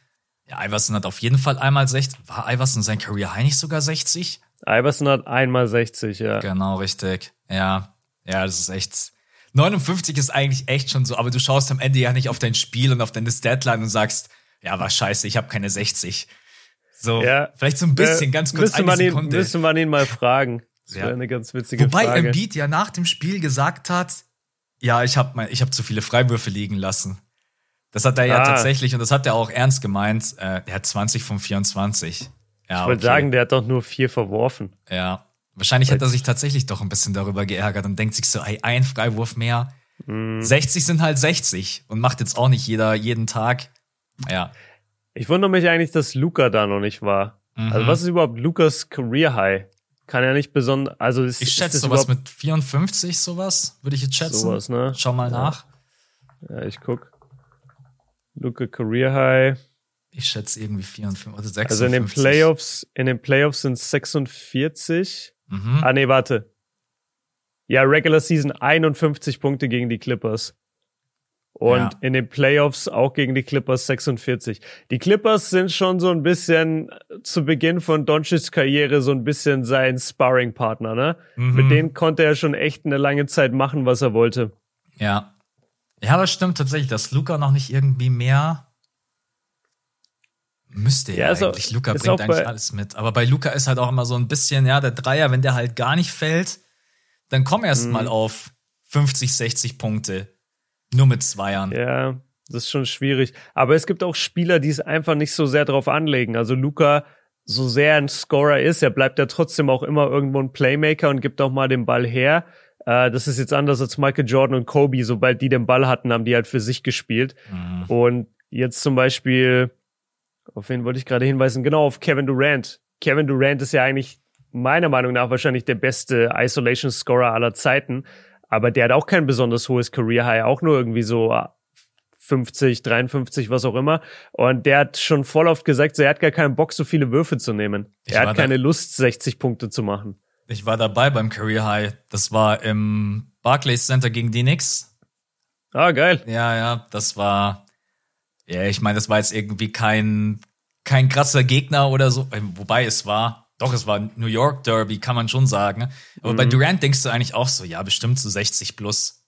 ja Iverson hat auf jeden Fall einmal 60. War Iverson sein Career High nicht sogar 60? Iverson hat einmal 60, ja. Genau, richtig. Ja. Ja, das ist echt. 59 ist eigentlich echt schon so, aber du schaust am Ende ja nicht auf dein Spiel und auf deine Statline und sagst, ja, war scheiße, ich habe keine 60. So, ja. vielleicht so ein bisschen, äh, ganz kurz müsste man, ihn, müsste man ihn mal fragen. Das wäre eine ganz witzige Wobei Frage. Wobei Embiid ja nach dem Spiel gesagt hat, ja, ich habe ich hab zu viele Freiwürfe liegen lassen. Das hat er ah. ja tatsächlich, und das hat er auch ernst gemeint, äh, er hat 20 von 24. Ja, ich wollte okay. sagen, der hat doch nur vier verworfen. Ja. Wahrscheinlich hat er sich tatsächlich doch ein bisschen darüber geärgert und denkt sich so, ey, ein Freiwurf mehr. Mm. 60 sind halt 60 und macht jetzt auch nicht jeder jeden Tag. Ja. Ich wundere mich eigentlich, dass Luca da noch nicht war. Mhm. Also was ist überhaupt Lukas Career High? Kann ja nicht besonders, also ist, Ich schätze sowas mit 54, sowas, würde ich jetzt schätzen. Sowas, ne? Schau mal ja. nach. Ja, ich guck. Luca Career High. Ich schätze irgendwie 54 oder 56. Also in den Playoffs, in den Playoffs sind es 46. Mhm. Ah, nee, warte. Ja, Regular Season 51 Punkte gegen die Clippers. Und ja. in den Playoffs auch gegen die Clippers 46. Die Clippers sind schon so ein bisschen zu Beginn von Doncic's Karriere so ein bisschen sein Sparring-Partner, ne? Mhm. Mit denen konnte er schon echt eine lange Zeit machen, was er wollte. Ja. Ja, das stimmt tatsächlich, dass Luca noch nicht irgendwie mehr müsste ja, also, eigentlich. Luca bringt eigentlich alles mit. Aber bei Luca ist halt auch immer so ein bisschen, ja, der Dreier, wenn der halt gar nicht fällt, dann komm erst mhm. mal auf 50, 60 Punkte. Nur mit Zweiern. Ja, das ist schon schwierig. Aber es gibt auch Spieler, die es einfach nicht so sehr drauf anlegen. Also Luca, so sehr ein Scorer ist, er bleibt ja trotzdem auch immer irgendwo ein Playmaker und gibt auch mal den Ball her. Äh, das ist jetzt anders als Michael Jordan und Kobe. Sobald die den Ball hatten, haben die halt für sich gespielt. Mhm. Und jetzt zum Beispiel, auf wen wollte ich gerade hinweisen? Genau, auf Kevin Durant. Kevin Durant ist ja eigentlich meiner Meinung nach wahrscheinlich der beste Isolation Scorer aller Zeiten. Aber der hat auch kein besonders hohes Career High, auch nur irgendwie so 50, 53, was auch immer. Und der hat schon voll oft gesagt, so, er hat gar keinen Bock, so viele Würfe zu nehmen. Ich er hat keine Lust, 60 Punkte zu machen. Ich war dabei beim Career High. Das war im Barclays Center gegen die Knicks. Ah, geil. Ja, ja, das war, ja, ich meine, das war jetzt irgendwie kein, kein krasser Gegner oder so, wobei es war, doch, es war New York Derby, kann man schon sagen. Aber mhm. bei Durant denkst du eigentlich auch so, ja, bestimmt so 60 plus.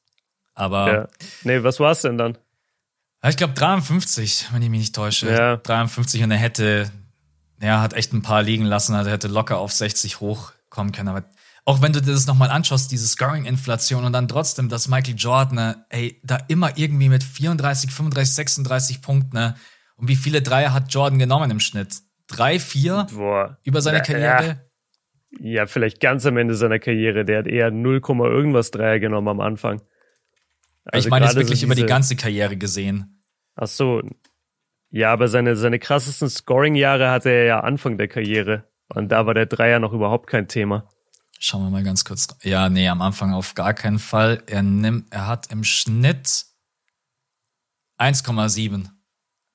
Aber. Ja. Nee, was war's denn dann? Ich glaube 53, wenn ich mich nicht täusche. Ja. 53 und er hätte, er hat echt ein paar liegen lassen, also er hätte locker auf 60 hochkommen können. Aber auch wenn du dir das nochmal anschaust, diese Scoring-Inflation und dann trotzdem, dass Michael Jordan, ey, da immer irgendwie mit 34, 35, 36 Punkten, ne? Und wie viele Dreier hat Jordan genommen im Schnitt? drei, vier Boah. über seine Karriere? Ja. ja, vielleicht ganz am Ende seiner Karriere. Der hat eher 0, irgendwas Dreier genommen am Anfang. Also ich meine jetzt wirklich so über die ganze Karriere gesehen. Ach so. Ja, aber seine, seine krassesten Scoring-Jahre hatte er ja Anfang der Karriere. Und da war der Dreier noch überhaupt kein Thema. Schauen wir mal ganz kurz. Ja, nee, am Anfang auf gar keinen Fall. Er nimmt, er hat im Schnitt 1,7.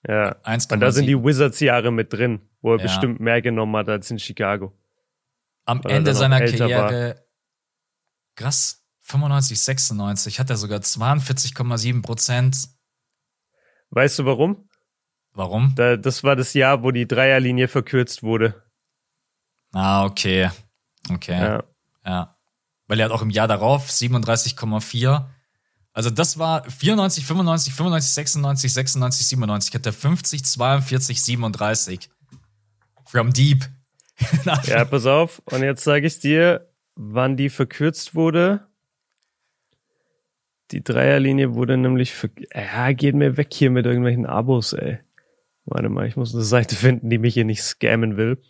Ja. 1, und da sind die Wizards-Jahre mit drin wo er ja. bestimmt mehr genommen hat als in Chicago. Am Ende seiner Karriere, war. krass, 95, 96, hat er sogar 42,7 Prozent. Weißt du warum? Warum? Da, das war das Jahr, wo die Dreierlinie verkürzt wurde. Ah, okay. Okay. Ja. ja. Weil er hat auch im Jahr darauf 37,4. Also das war 94, 95, 95, 96, 96, 97. Hat er 50, 42, 37. From Deep. [LAUGHS] ja, pass auf. Und jetzt sage ich dir, wann die verkürzt wurde. Die Dreierlinie wurde nämlich für, ja, geht mir weg hier mit irgendwelchen Abos, ey. Warte mal, ich muss eine Seite finden, die mich hier nicht scammen will.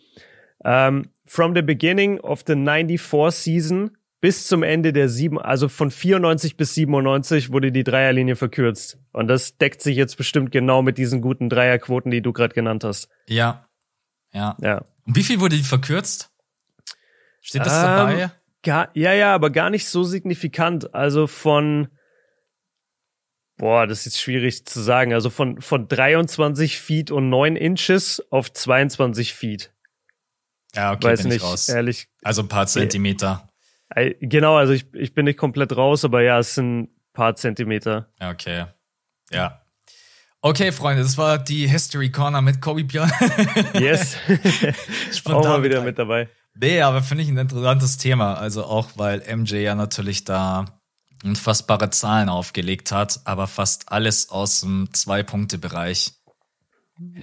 Um, from the beginning of the 94 season bis zum Ende der sieben, also von 94 bis 97 wurde die Dreierlinie verkürzt. Und das deckt sich jetzt bestimmt genau mit diesen guten Dreierquoten, die du gerade genannt hast. Ja. Ja. Ja. Und wie viel wurde die verkürzt? Steht das ähm, dabei? Gar, ja, ja, aber gar nicht so signifikant. Also von, boah, das ist jetzt schwierig zu sagen. Also von, von 23 Feet und 9 Inches auf 22 Feet. Ja, okay, Weiß bin nicht, ich raus. ehrlich. Also ein paar Zentimeter. Äh, genau, also ich, ich bin nicht komplett raus, aber ja, es sind ein paar Zentimeter. Okay. Ja. Okay, Freunde, das war die History Corner mit Kobe Björn. [LAUGHS] yes. Spontan [LAUGHS] auch mal wieder mit dabei. Nee, aber finde ich ein interessantes Thema. Also auch, weil MJ ja natürlich da unfassbare Zahlen aufgelegt hat, aber fast alles aus dem Zwei-Punkte-Bereich.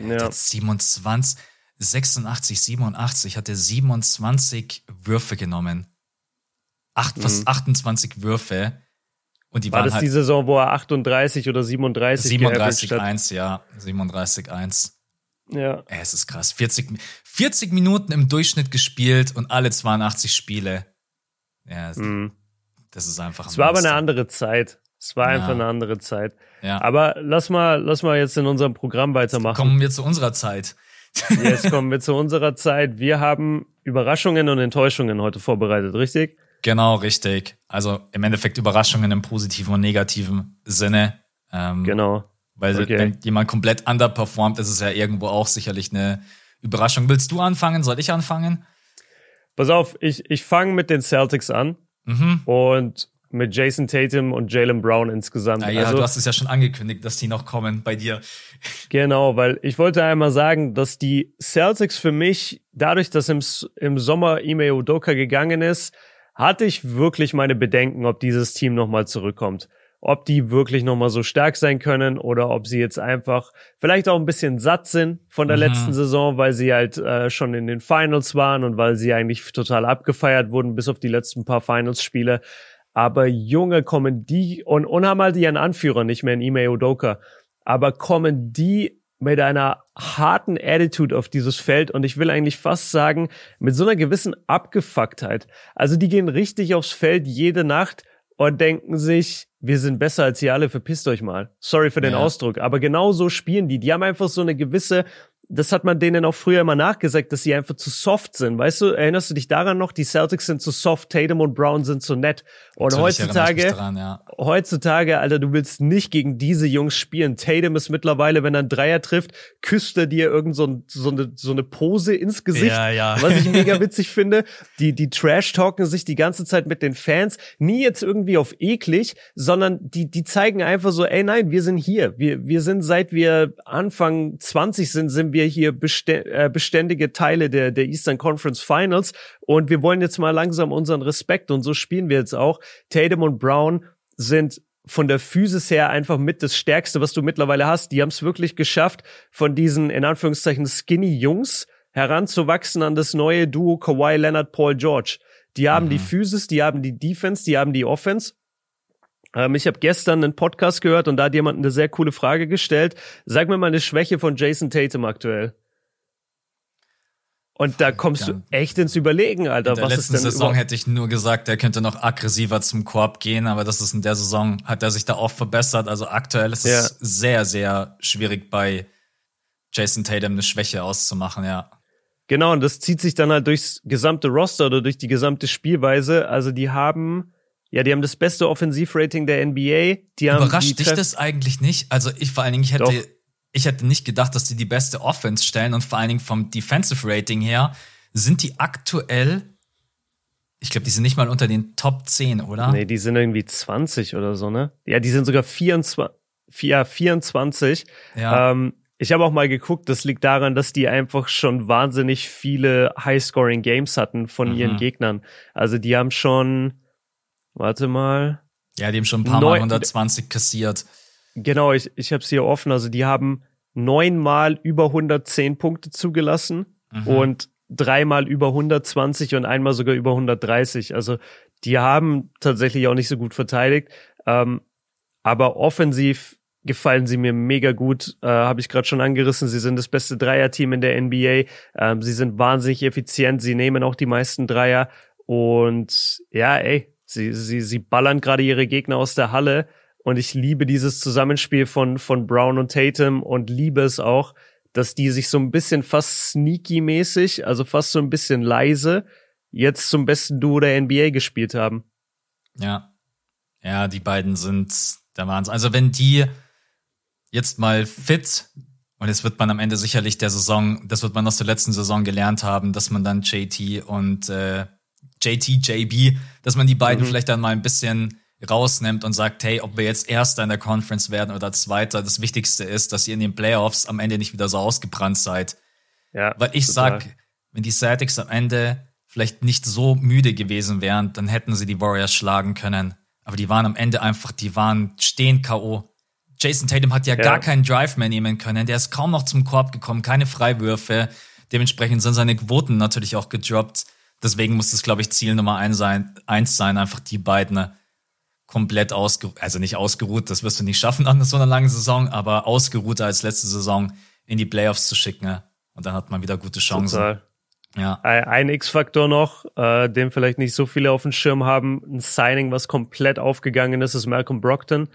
Ja. 27, 86, 87 hat er 27 Würfe genommen. Acht, mhm. Fast 28 Würfe. Und die War waren das halt die Saison, wo er 38 oder 37 37 1, ja. 37 1. Ja. Es ist krass. 40, 40 Minuten im Durchschnitt gespielt und alle 82 Spiele. Ja, mhm. das ist einfach. Es war aber eine andere Zeit. Es war ja. einfach eine andere Zeit. Ja. Aber lass mal, lass mal jetzt in unserem Programm weitermachen. Kommen wir zu unserer Zeit. [LAUGHS] Jetzt kommen wir zu unserer Zeit. Wir haben Überraschungen und Enttäuschungen heute vorbereitet, richtig? Genau, richtig. Also im Endeffekt Überraschungen im positiven und negativen Sinne. Ähm, genau. Weil okay. wenn jemand komplett underperformt, ist es ja irgendwo auch sicherlich eine Überraschung. Willst du anfangen? Soll ich anfangen? Pass auf, ich, ich fange mit den Celtics an mhm. und mit Jason Tatum und Jalen Brown insgesamt. Ja, ja also, du hast es ja schon angekündigt, dass die noch kommen bei dir. [LAUGHS] Genau, weil ich wollte einmal sagen, dass die Celtics für mich, dadurch, dass im, im Sommer Ime Udoka gegangen ist, hatte ich wirklich meine Bedenken, ob dieses Team nochmal zurückkommt ob die wirklich nochmal so stark sein können oder ob sie jetzt einfach vielleicht auch ein bisschen satt sind von der mhm. letzten Saison, weil sie halt äh, schon in den Finals waren und weil sie eigentlich total abgefeiert wurden, bis auf die letzten paar Finals-Spiele. Aber Junge, kommen die und, und haben halt ihren Anführer nicht mehr in Ime Udoka. Aber kommen die mit einer harten Attitude auf dieses Feld und ich will eigentlich fast sagen, mit so einer gewissen Abgefucktheit. Also die gehen richtig aufs Feld jede Nacht und denken sich, wir sind besser als ihr alle, verpisst euch mal. Sorry für den ja. Ausdruck, aber genau so spielen die. Die haben einfach so eine gewisse das hat man denen auch früher immer nachgesagt, dass sie einfach zu soft sind. Weißt du, erinnerst du dich daran noch? Die Celtics sind zu soft, Tatum und Brown sind zu nett. Und Natürlich heutzutage, dran, ja. heutzutage, Alter, du willst nicht gegen diese Jungs spielen. Tatum ist mittlerweile, wenn er einen Dreier trifft, küsst er dir irgend so, so, eine, so eine Pose ins Gesicht. Ja, ja. Was ich mega [LAUGHS] witzig finde. Die, die Trash-talken sich die ganze Zeit mit den Fans. Nie jetzt irgendwie auf eklig, sondern die, die zeigen einfach so, ey, nein, wir sind hier. Wir, wir sind seit wir Anfang 20 sind, sind wir wir hier äh, beständige Teile der, der Eastern Conference Finals und wir wollen jetzt mal langsam unseren Respekt und so spielen wir jetzt auch. Tatum und Brown sind von der Physis her einfach mit das Stärkste, was du mittlerweile hast. Die haben es wirklich geschafft, von diesen in Anführungszeichen skinny Jungs heranzuwachsen an das neue Duo Kawhi Leonard Paul George. Die haben mhm. die Physis, die haben die Defense, die haben die Offense ich habe gestern einen Podcast gehört und da hat jemand eine sehr coole Frage gestellt. Sag mir mal eine Schwäche von Jason Tatum aktuell. Und da kommst du echt ins Überlegen, Alter. In der was letzten ist denn Saison hätte ich nur gesagt, er könnte noch aggressiver zum Korb gehen, aber das ist in der Saison, hat er sich da auch verbessert. Also aktuell ist ja. es sehr, sehr schwierig bei Jason Tatum eine Schwäche auszumachen, ja. Genau, und das zieht sich dann halt durchs gesamte Roster oder durch die gesamte Spielweise. Also die haben ja, die haben das beste Offensivrating der NBA. Die haben Überrascht dich das eigentlich nicht? Also ich vor allen Dingen, ich hätte, Doch. ich hätte nicht gedacht, dass die die beste Offense stellen und vor allen Dingen vom Defensive Rating her sind die aktuell, ich glaube, die sind nicht mal unter den Top 10, oder? Nee, die sind irgendwie 20 oder so, ne? Ja, die sind sogar 24, ja, 24. Ja. Ähm, ich habe auch mal geguckt, das liegt daran, dass die einfach schon wahnsinnig viele High-Scoring-Games hatten von mhm. ihren Gegnern. Also die haben schon Warte mal. Ja, die haben schon ein paar Neun Mal 120 kassiert. Genau, ich, ich habe es hier offen. Also die haben neunmal über 110 Punkte zugelassen mhm. und dreimal über 120 und einmal sogar über 130. Also die haben tatsächlich auch nicht so gut verteidigt. Ähm, aber offensiv gefallen sie mir mega gut. Äh, Habe ich gerade schon angerissen. Sie sind das beste Dreierteam in der NBA. Ähm, sie sind wahnsinnig effizient. Sie nehmen auch die meisten Dreier. Und ja, ey, sie, sie, sie ballern gerade ihre Gegner aus der Halle. Und ich liebe dieses Zusammenspiel von, von Brown und Tatum und liebe es auch, dass die sich so ein bisschen fast sneaky-mäßig, also fast so ein bisschen leise, jetzt zum besten Duo der NBA gespielt haben. Ja. Ja, die beiden sind der Wahnsinn. Also wenn die jetzt mal fit und es wird man am Ende sicherlich der Saison, das wird man aus der letzten Saison gelernt haben, dass man dann JT und äh, JT, JB, dass man die beiden mhm. vielleicht dann mal ein bisschen rausnimmt und sagt, hey, ob wir jetzt Erster in der Conference werden oder Zweiter, das Wichtigste ist, dass ihr in den Playoffs am Ende nicht wieder so ausgebrannt seid. Ja, Weil ich total. sag, wenn die Celtics am Ende vielleicht nicht so müde gewesen wären, dann hätten sie die Warriors schlagen können. Aber die waren am Ende einfach, die waren stehen K.O. Jason Tatum hat ja, ja, gar keinen Drive mehr nehmen können. Der ist kaum noch zum Korb gekommen, keine Freiwürfe. Dementsprechend sind seine Quoten natürlich auch gedroppt. Deswegen muss das, glaube ich, Ziel Nummer eins sein, eins sein, einfach die beiden komplett ausgeruht, also nicht ausgeruht, das wirst du nicht schaffen an so einer langen Saison, aber ausgeruhter als letzte Saison in die Playoffs zu schicken. Und dann hat man wieder gute Chancen. Total. Ja. Ein X-Faktor noch, äh, den vielleicht nicht so viele auf dem Schirm haben, ein Signing, was komplett aufgegangen ist, ist Malcolm Brockton.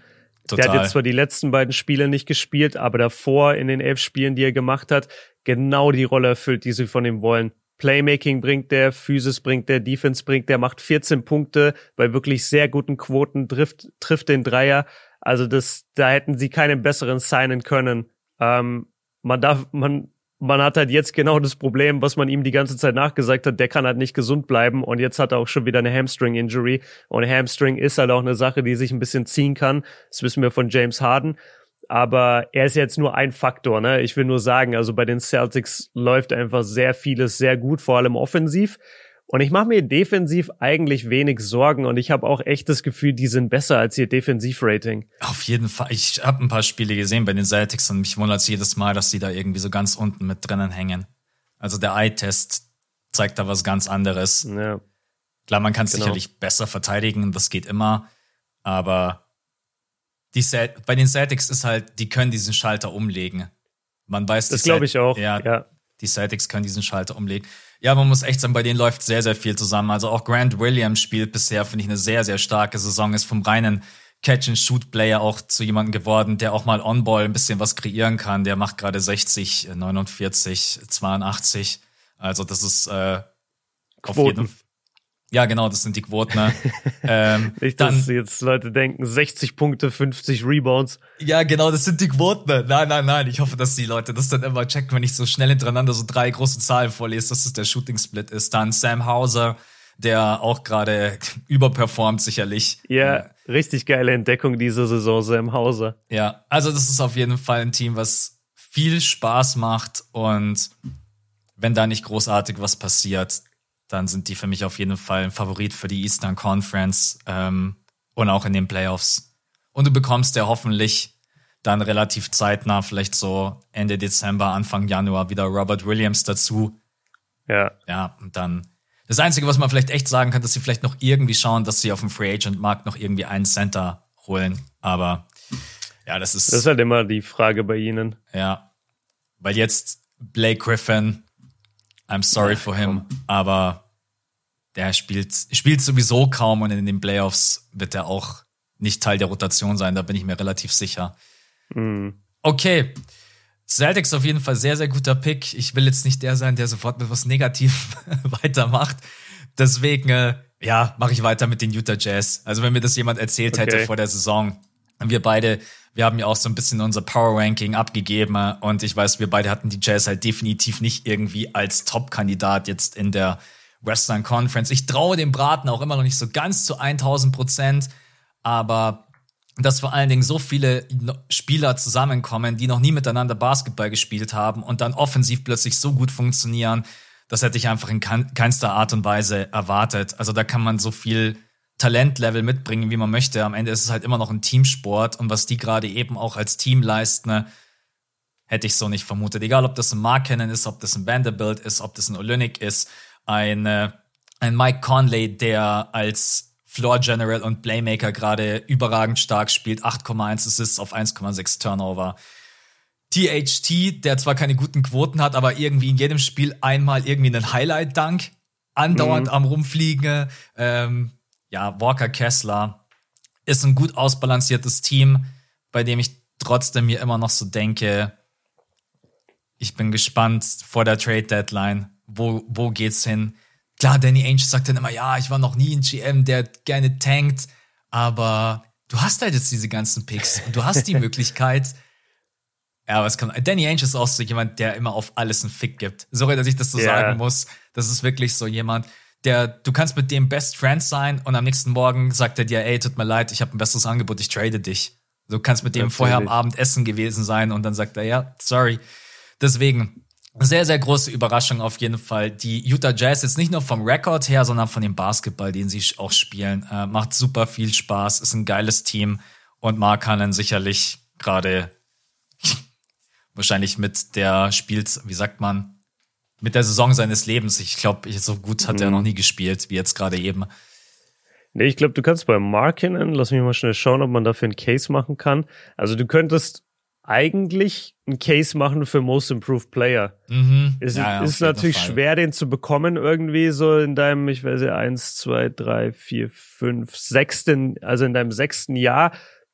Total. Der hat jetzt zwar die letzten beiden Spiele nicht gespielt, aber davor in den elf Spielen, die er gemacht hat, genau die Rolle erfüllt, die sie von ihm wollen. Playmaking bringt der, Physis bringt der, Defense bringt der, macht 14 Punkte bei wirklich sehr guten Quoten, trifft, trifft den Dreier. Also das, da hätten sie keinen besseren signen können. Ähm, man darf, man, man hat halt jetzt genau das Problem, was man ihm die ganze Zeit nachgesagt hat, der kann halt nicht gesund bleiben und jetzt hat er auch schon wieder eine Hamstring-Injury und Hamstring ist halt auch eine Sache, die sich ein bisschen ziehen kann. Das wissen wir von James Harden. Aber er ist jetzt nur ein Faktor, ne? Ich will nur sagen, also bei den Celtics läuft einfach sehr vieles sehr gut, vor allem offensiv. Und ich mache mir defensiv eigentlich wenig Sorgen und ich habe auch echt das Gefühl, die sind besser als ihr Defensivrating. Auf jeden Fall. Ich habe ein paar Spiele gesehen bei den Celtics und mich wundert es jedes Mal, dass sie da irgendwie so ganz unten mit drinnen hängen. Also der Eye-Test zeigt da was ganz anderes. Ja. Klar, man kann es genau. sicherlich besser verteidigen, das geht immer. Aber die Celt bei den Celtics ist halt, die können diesen Schalter umlegen. Man weiß, das glaube ich auch. Ja, ja, die Celtics können diesen Schalter umlegen. Ja, man muss echt sagen, bei denen läuft sehr, sehr viel zusammen. Also auch Grant Williams spielt bisher, finde ich, eine sehr, sehr starke Saison. Ist vom reinen Catch-and-Shoot-Player auch zu jemandem geworden, der auch mal on-ball ein bisschen was kreieren kann. Der macht gerade 60, 49, 82. Also das ist äh, auf jeden Fall ja, genau, das sind die Quoten. Ne? [LAUGHS] ähm, Nicht, dann, dass jetzt Leute denken, 60 Punkte, 50 Rebounds. Ja, genau, das sind die Quoten. Ne? Nein, nein, nein. Ich hoffe, dass die Leute das dann immer checken, wenn ich so schnell hintereinander so drei große Zahlen vorlese, dass es der Shooting Split ist. Dann Sam Hauser, der auch gerade [LAUGHS] überperformt sicherlich. Ja, richtig geile Entdeckung diese Saison, Sam Hauser. Ja, also das ist auf jeden Fall ein Team, was viel Spaß macht und wenn da nicht großartig was passiert, dann sind die für mich auf jeden Fall ein Favorit für die Eastern Conference ähm, und auch in den Playoffs. Und du bekommst ja hoffentlich dann relativ zeitnah, vielleicht so Ende Dezember, Anfang Januar wieder Robert Williams dazu. Ja. Ja, und dann das Einzige, was man vielleicht echt sagen kann, dass sie vielleicht noch irgendwie schauen, dass sie auf dem Free Agent Markt noch irgendwie einen Center holen. Aber ja, das ist. Das ist halt immer die Frage bei ihnen. Ja. Weil jetzt Blake Griffin, I'm sorry ja, for him, komm. aber der spielt, spielt sowieso kaum und in den Playoffs wird er auch nicht Teil der Rotation sein, da bin ich mir relativ sicher. Mhm. Okay. Celtics auf jeden Fall sehr, sehr guter Pick. Ich will jetzt nicht der sein, der sofort mit was Negativ [LAUGHS] weitermacht. Deswegen, äh, ja, mache ich weiter mit den Utah Jazz. Also wenn mir das jemand erzählt okay. hätte vor der Saison, wir beide, wir haben ja auch so ein bisschen unser Power Ranking abgegeben und ich weiß, wir beide hatten die Jazz halt definitiv nicht irgendwie als Top-Kandidat jetzt in der Western Conference. Ich traue dem Braten auch immer noch nicht so ganz zu 1000 Prozent, aber dass vor allen Dingen so viele Spieler zusammenkommen, die noch nie miteinander Basketball gespielt haben und dann offensiv plötzlich so gut funktionieren, das hätte ich einfach in keinster Art und Weise erwartet. Also da kann man so viel Talentlevel mitbringen, wie man möchte. Am Ende ist es halt immer noch ein Teamsport und was die gerade eben auch als Team leisten, ne, hätte ich so nicht vermutet. Egal, ob das ein Markkanen ist, ob das ein Vanderbilt ist, ob das ein Olynyk ist, ein, äh, ein Mike Conley, der als Floor General und Playmaker gerade überragend stark spielt, 8,1 Assists auf 1,6 Turnover. THT, der zwar keine guten Quoten hat, aber irgendwie in jedem Spiel einmal irgendwie einen Highlight-Dunk andauernd mhm. am Rumfliegen. Ähm, ja, Walker Kessler ist ein gut ausbalanciertes Team, bei dem ich trotzdem mir immer noch so denke, ich bin gespannt vor der Trade Deadline, wo, wo geht's hin? Klar, Danny Ainge sagt dann immer, ja, ich war noch nie ein GM, der gerne tankt, aber du hast halt jetzt diese ganzen Picks und du hast die [LAUGHS] Möglichkeit. Ja, was kann, Danny Ainge ist auch so jemand, der immer auf alles einen Fick gibt. Sorry, dass ich das so yeah. sagen muss. Das ist wirklich so jemand, der, du kannst mit dem Best Friends sein und am nächsten Morgen sagt er dir, ey, tut mir leid, ich habe ein besseres Angebot, ich trade dich. Du kannst mit dem Natürlich. vorher am Abend essen gewesen sein und dann sagt er, ja, sorry. Deswegen, sehr, sehr große Überraschung auf jeden Fall. Die Utah Jazz jetzt nicht nur vom Rekord her, sondern von dem Basketball, den sie auch spielen. Äh, macht super viel Spaß, ist ein geiles Team und Mark Hannon sicherlich gerade [LAUGHS] wahrscheinlich mit der spielt, wie sagt man, mit der Saison seines Lebens. Ich glaube, so gut hat mhm. er noch nie gespielt, wie jetzt gerade eben. Nee, ich glaube, du kannst bei Markinen, lass mich mal schnell schauen, ob man dafür einen Case machen kann. Also du könntest eigentlich einen Case machen für Most Improved Player. Mhm. Es ja, ist natürlich schwer, den zu bekommen irgendwie so in deinem, ich weiß ja, eins, zwei, drei, vier, fünf, sechsten, also in deinem sechsten Jahr,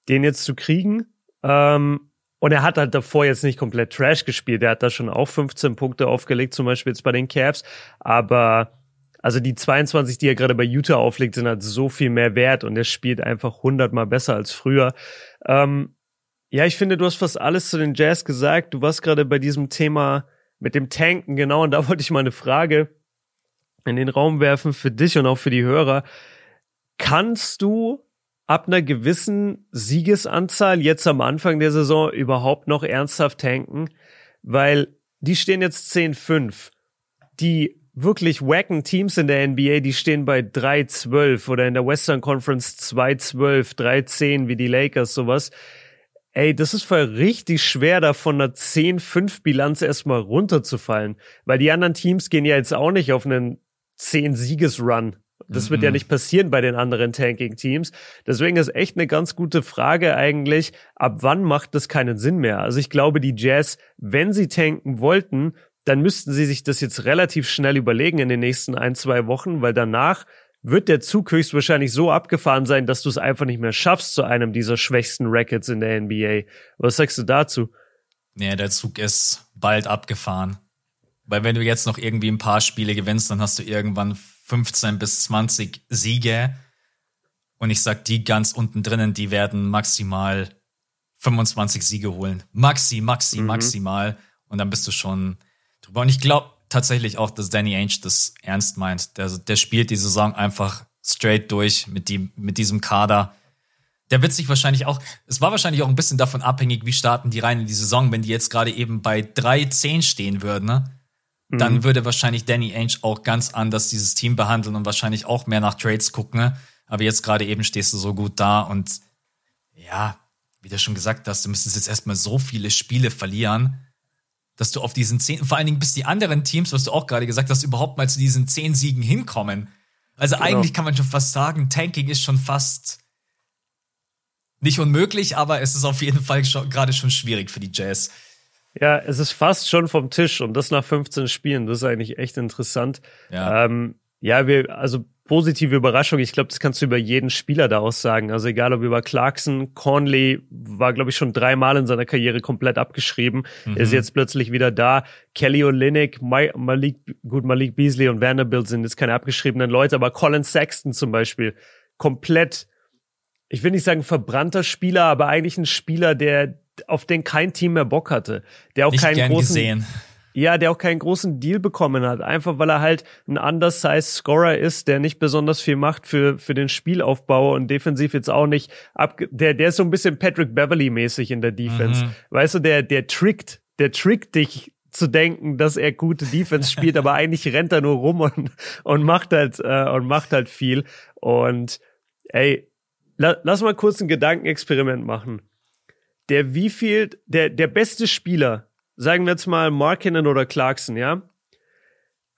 den jetzt zu kriegen. Ähm, und er hat halt davor jetzt nicht komplett Trash gespielt. Er hat da schon auch 15 Punkte aufgelegt, zum Beispiel jetzt bei den Cavs. Aber also die 22, die er gerade bei Utah auflegt, sind halt so viel mehr wert und er spielt einfach hundertmal besser als früher. Ähm, ja, ich finde, du hast fast alles zu den Jazz gesagt. Du warst gerade bei diesem Thema mit dem Tanken, genau, und da [LAUGHS] wollte ich mal eine Frage in den Raum werfen für dich und auch für die Hörer. Kannst du ab einer gewissen Siegesanzahl jetzt am Anfang der Saison überhaupt noch ernsthaft tanken? Weil die stehen jetzt 10-5. Die wirklich wacken Teams in der NBA, die stehen bei 3-12 oder in der Western Conference 2-12, 3-10 wie die Lakers, sowas. Ey, das ist voll richtig schwer, da von einer 10-5-Bilanz erstmal runterzufallen. Weil die anderen Teams gehen ja jetzt auch nicht auf einen 10-Sieges-Run. Das wird ja mhm. nicht passieren bei den anderen Tanking-Teams. Deswegen ist echt eine ganz gute Frage eigentlich, ab wann macht das keinen Sinn mehr? Also ich glaube, die Jazz, wenn sie tanken wollten, dann müssten sie sich das jetzt relativ schnell überlegen in den nächsten ein, zwei Wochen, weil danach wird der Zug höchstwahrscheinlich so abgefahren sein, dass du es einfach nicht mehr schaffst zu einem dieser schwächsten Rackets in der NBA. Was sagst du dazu? Nee, der Zug ist bald abgefahren. Weil wenn du jetzt noch irgendwie ein paar Spiele gewinnst, dann hast du irgendwann 15 bis 20 Siege. Und ich sag, die ganz unten drinnen, die werden maximal 25 Siege holen. Maxi, maxi, mhm. maximal. Und dann bist du schon drüber. Und ich glaube, tatsächlich auch, dass Danny Ainge das ernst meint. Der, der spielt die Saison einfach straight durch mit, die, mit diesem Kader. Der wird sich wahrscheinlich auch, es war wahrscheinlich auch ein bisschen davon abhängig, wie starten die rein in die Saison. Wenn die jetzt gerade eben bei 3-10 stehen würden, ne? Mhm. dann würde wahrscheinlich Danny Ainge auch ganz anders dieses Team behandeln und wahrscheinlich auch mehr nach Trades gucken. Ne? Aber jetzt gerade eben stehst du so gut da und ja, wie du schon gesagt hast, du müsstest jetzt erstmal so viele Spiele verlieren, dass du auf diesen zehn, vor allen Dingen bis die anderen Teams, was du auch gerade gesagt hast, überhaupt mal zu diesen zehn Siegen hinkommen. Also genau. eigentlich kann man schon fast sagen, Tanking ist schon fast nicht unmöglich, aber es ist auf jeden Fall gerade schon schwierig für die Jazz. Ja, es ist fast schon vom Tisch und das nach 15 Spielen. Das ist eigentlich echt interessant. Ja, ähm, ja wir, also positive Überraschung. Ich glaube, das kannst du über jeden Spieler da aussagen. Also egal ob über Clarkson, Conley war, glaube ich, schon dreimal in seiner Karriere komplett abgeschrieben. Mhm. Ist jetzt plötzlich wieder da. Kelly Olynyk, Malik, gut, Malik Beasley und Vanderbilt sind jetzt keine abgeschriebenen Leute, aber Colin Sexton zum Beispiel komplett, ich will nicht sagen verbrannter Spieler, aber eigentlich ein Spieler, der auf den kein Team mehr Bock hatte, der auch nicht keinen großen gesehen ja, der auch keinen großen Deal bekommen hat. Einfach weil er halt ein undersized Scorer ist, der nicht besonders viel macht für, für den Spielaufbau und defensiv jetzt auch nicht ab, der, der ist so ein bisschen Patrick Beverly mäßig in der Defense. Mhm. Weißt du, der, der trickt, der trickt dich zu denken, dass er gute Defense spielt, aber [LAUGHS] eigentlich rennt er nur rum und, und macht halt, äh, und macht halt viel. Und, ey, la, lass mal kurz ein Gedankenexperiment machen. Der wie viel, der, der beste Spieler sagen wir jetzt mal Markinen oder Clarkson, ja?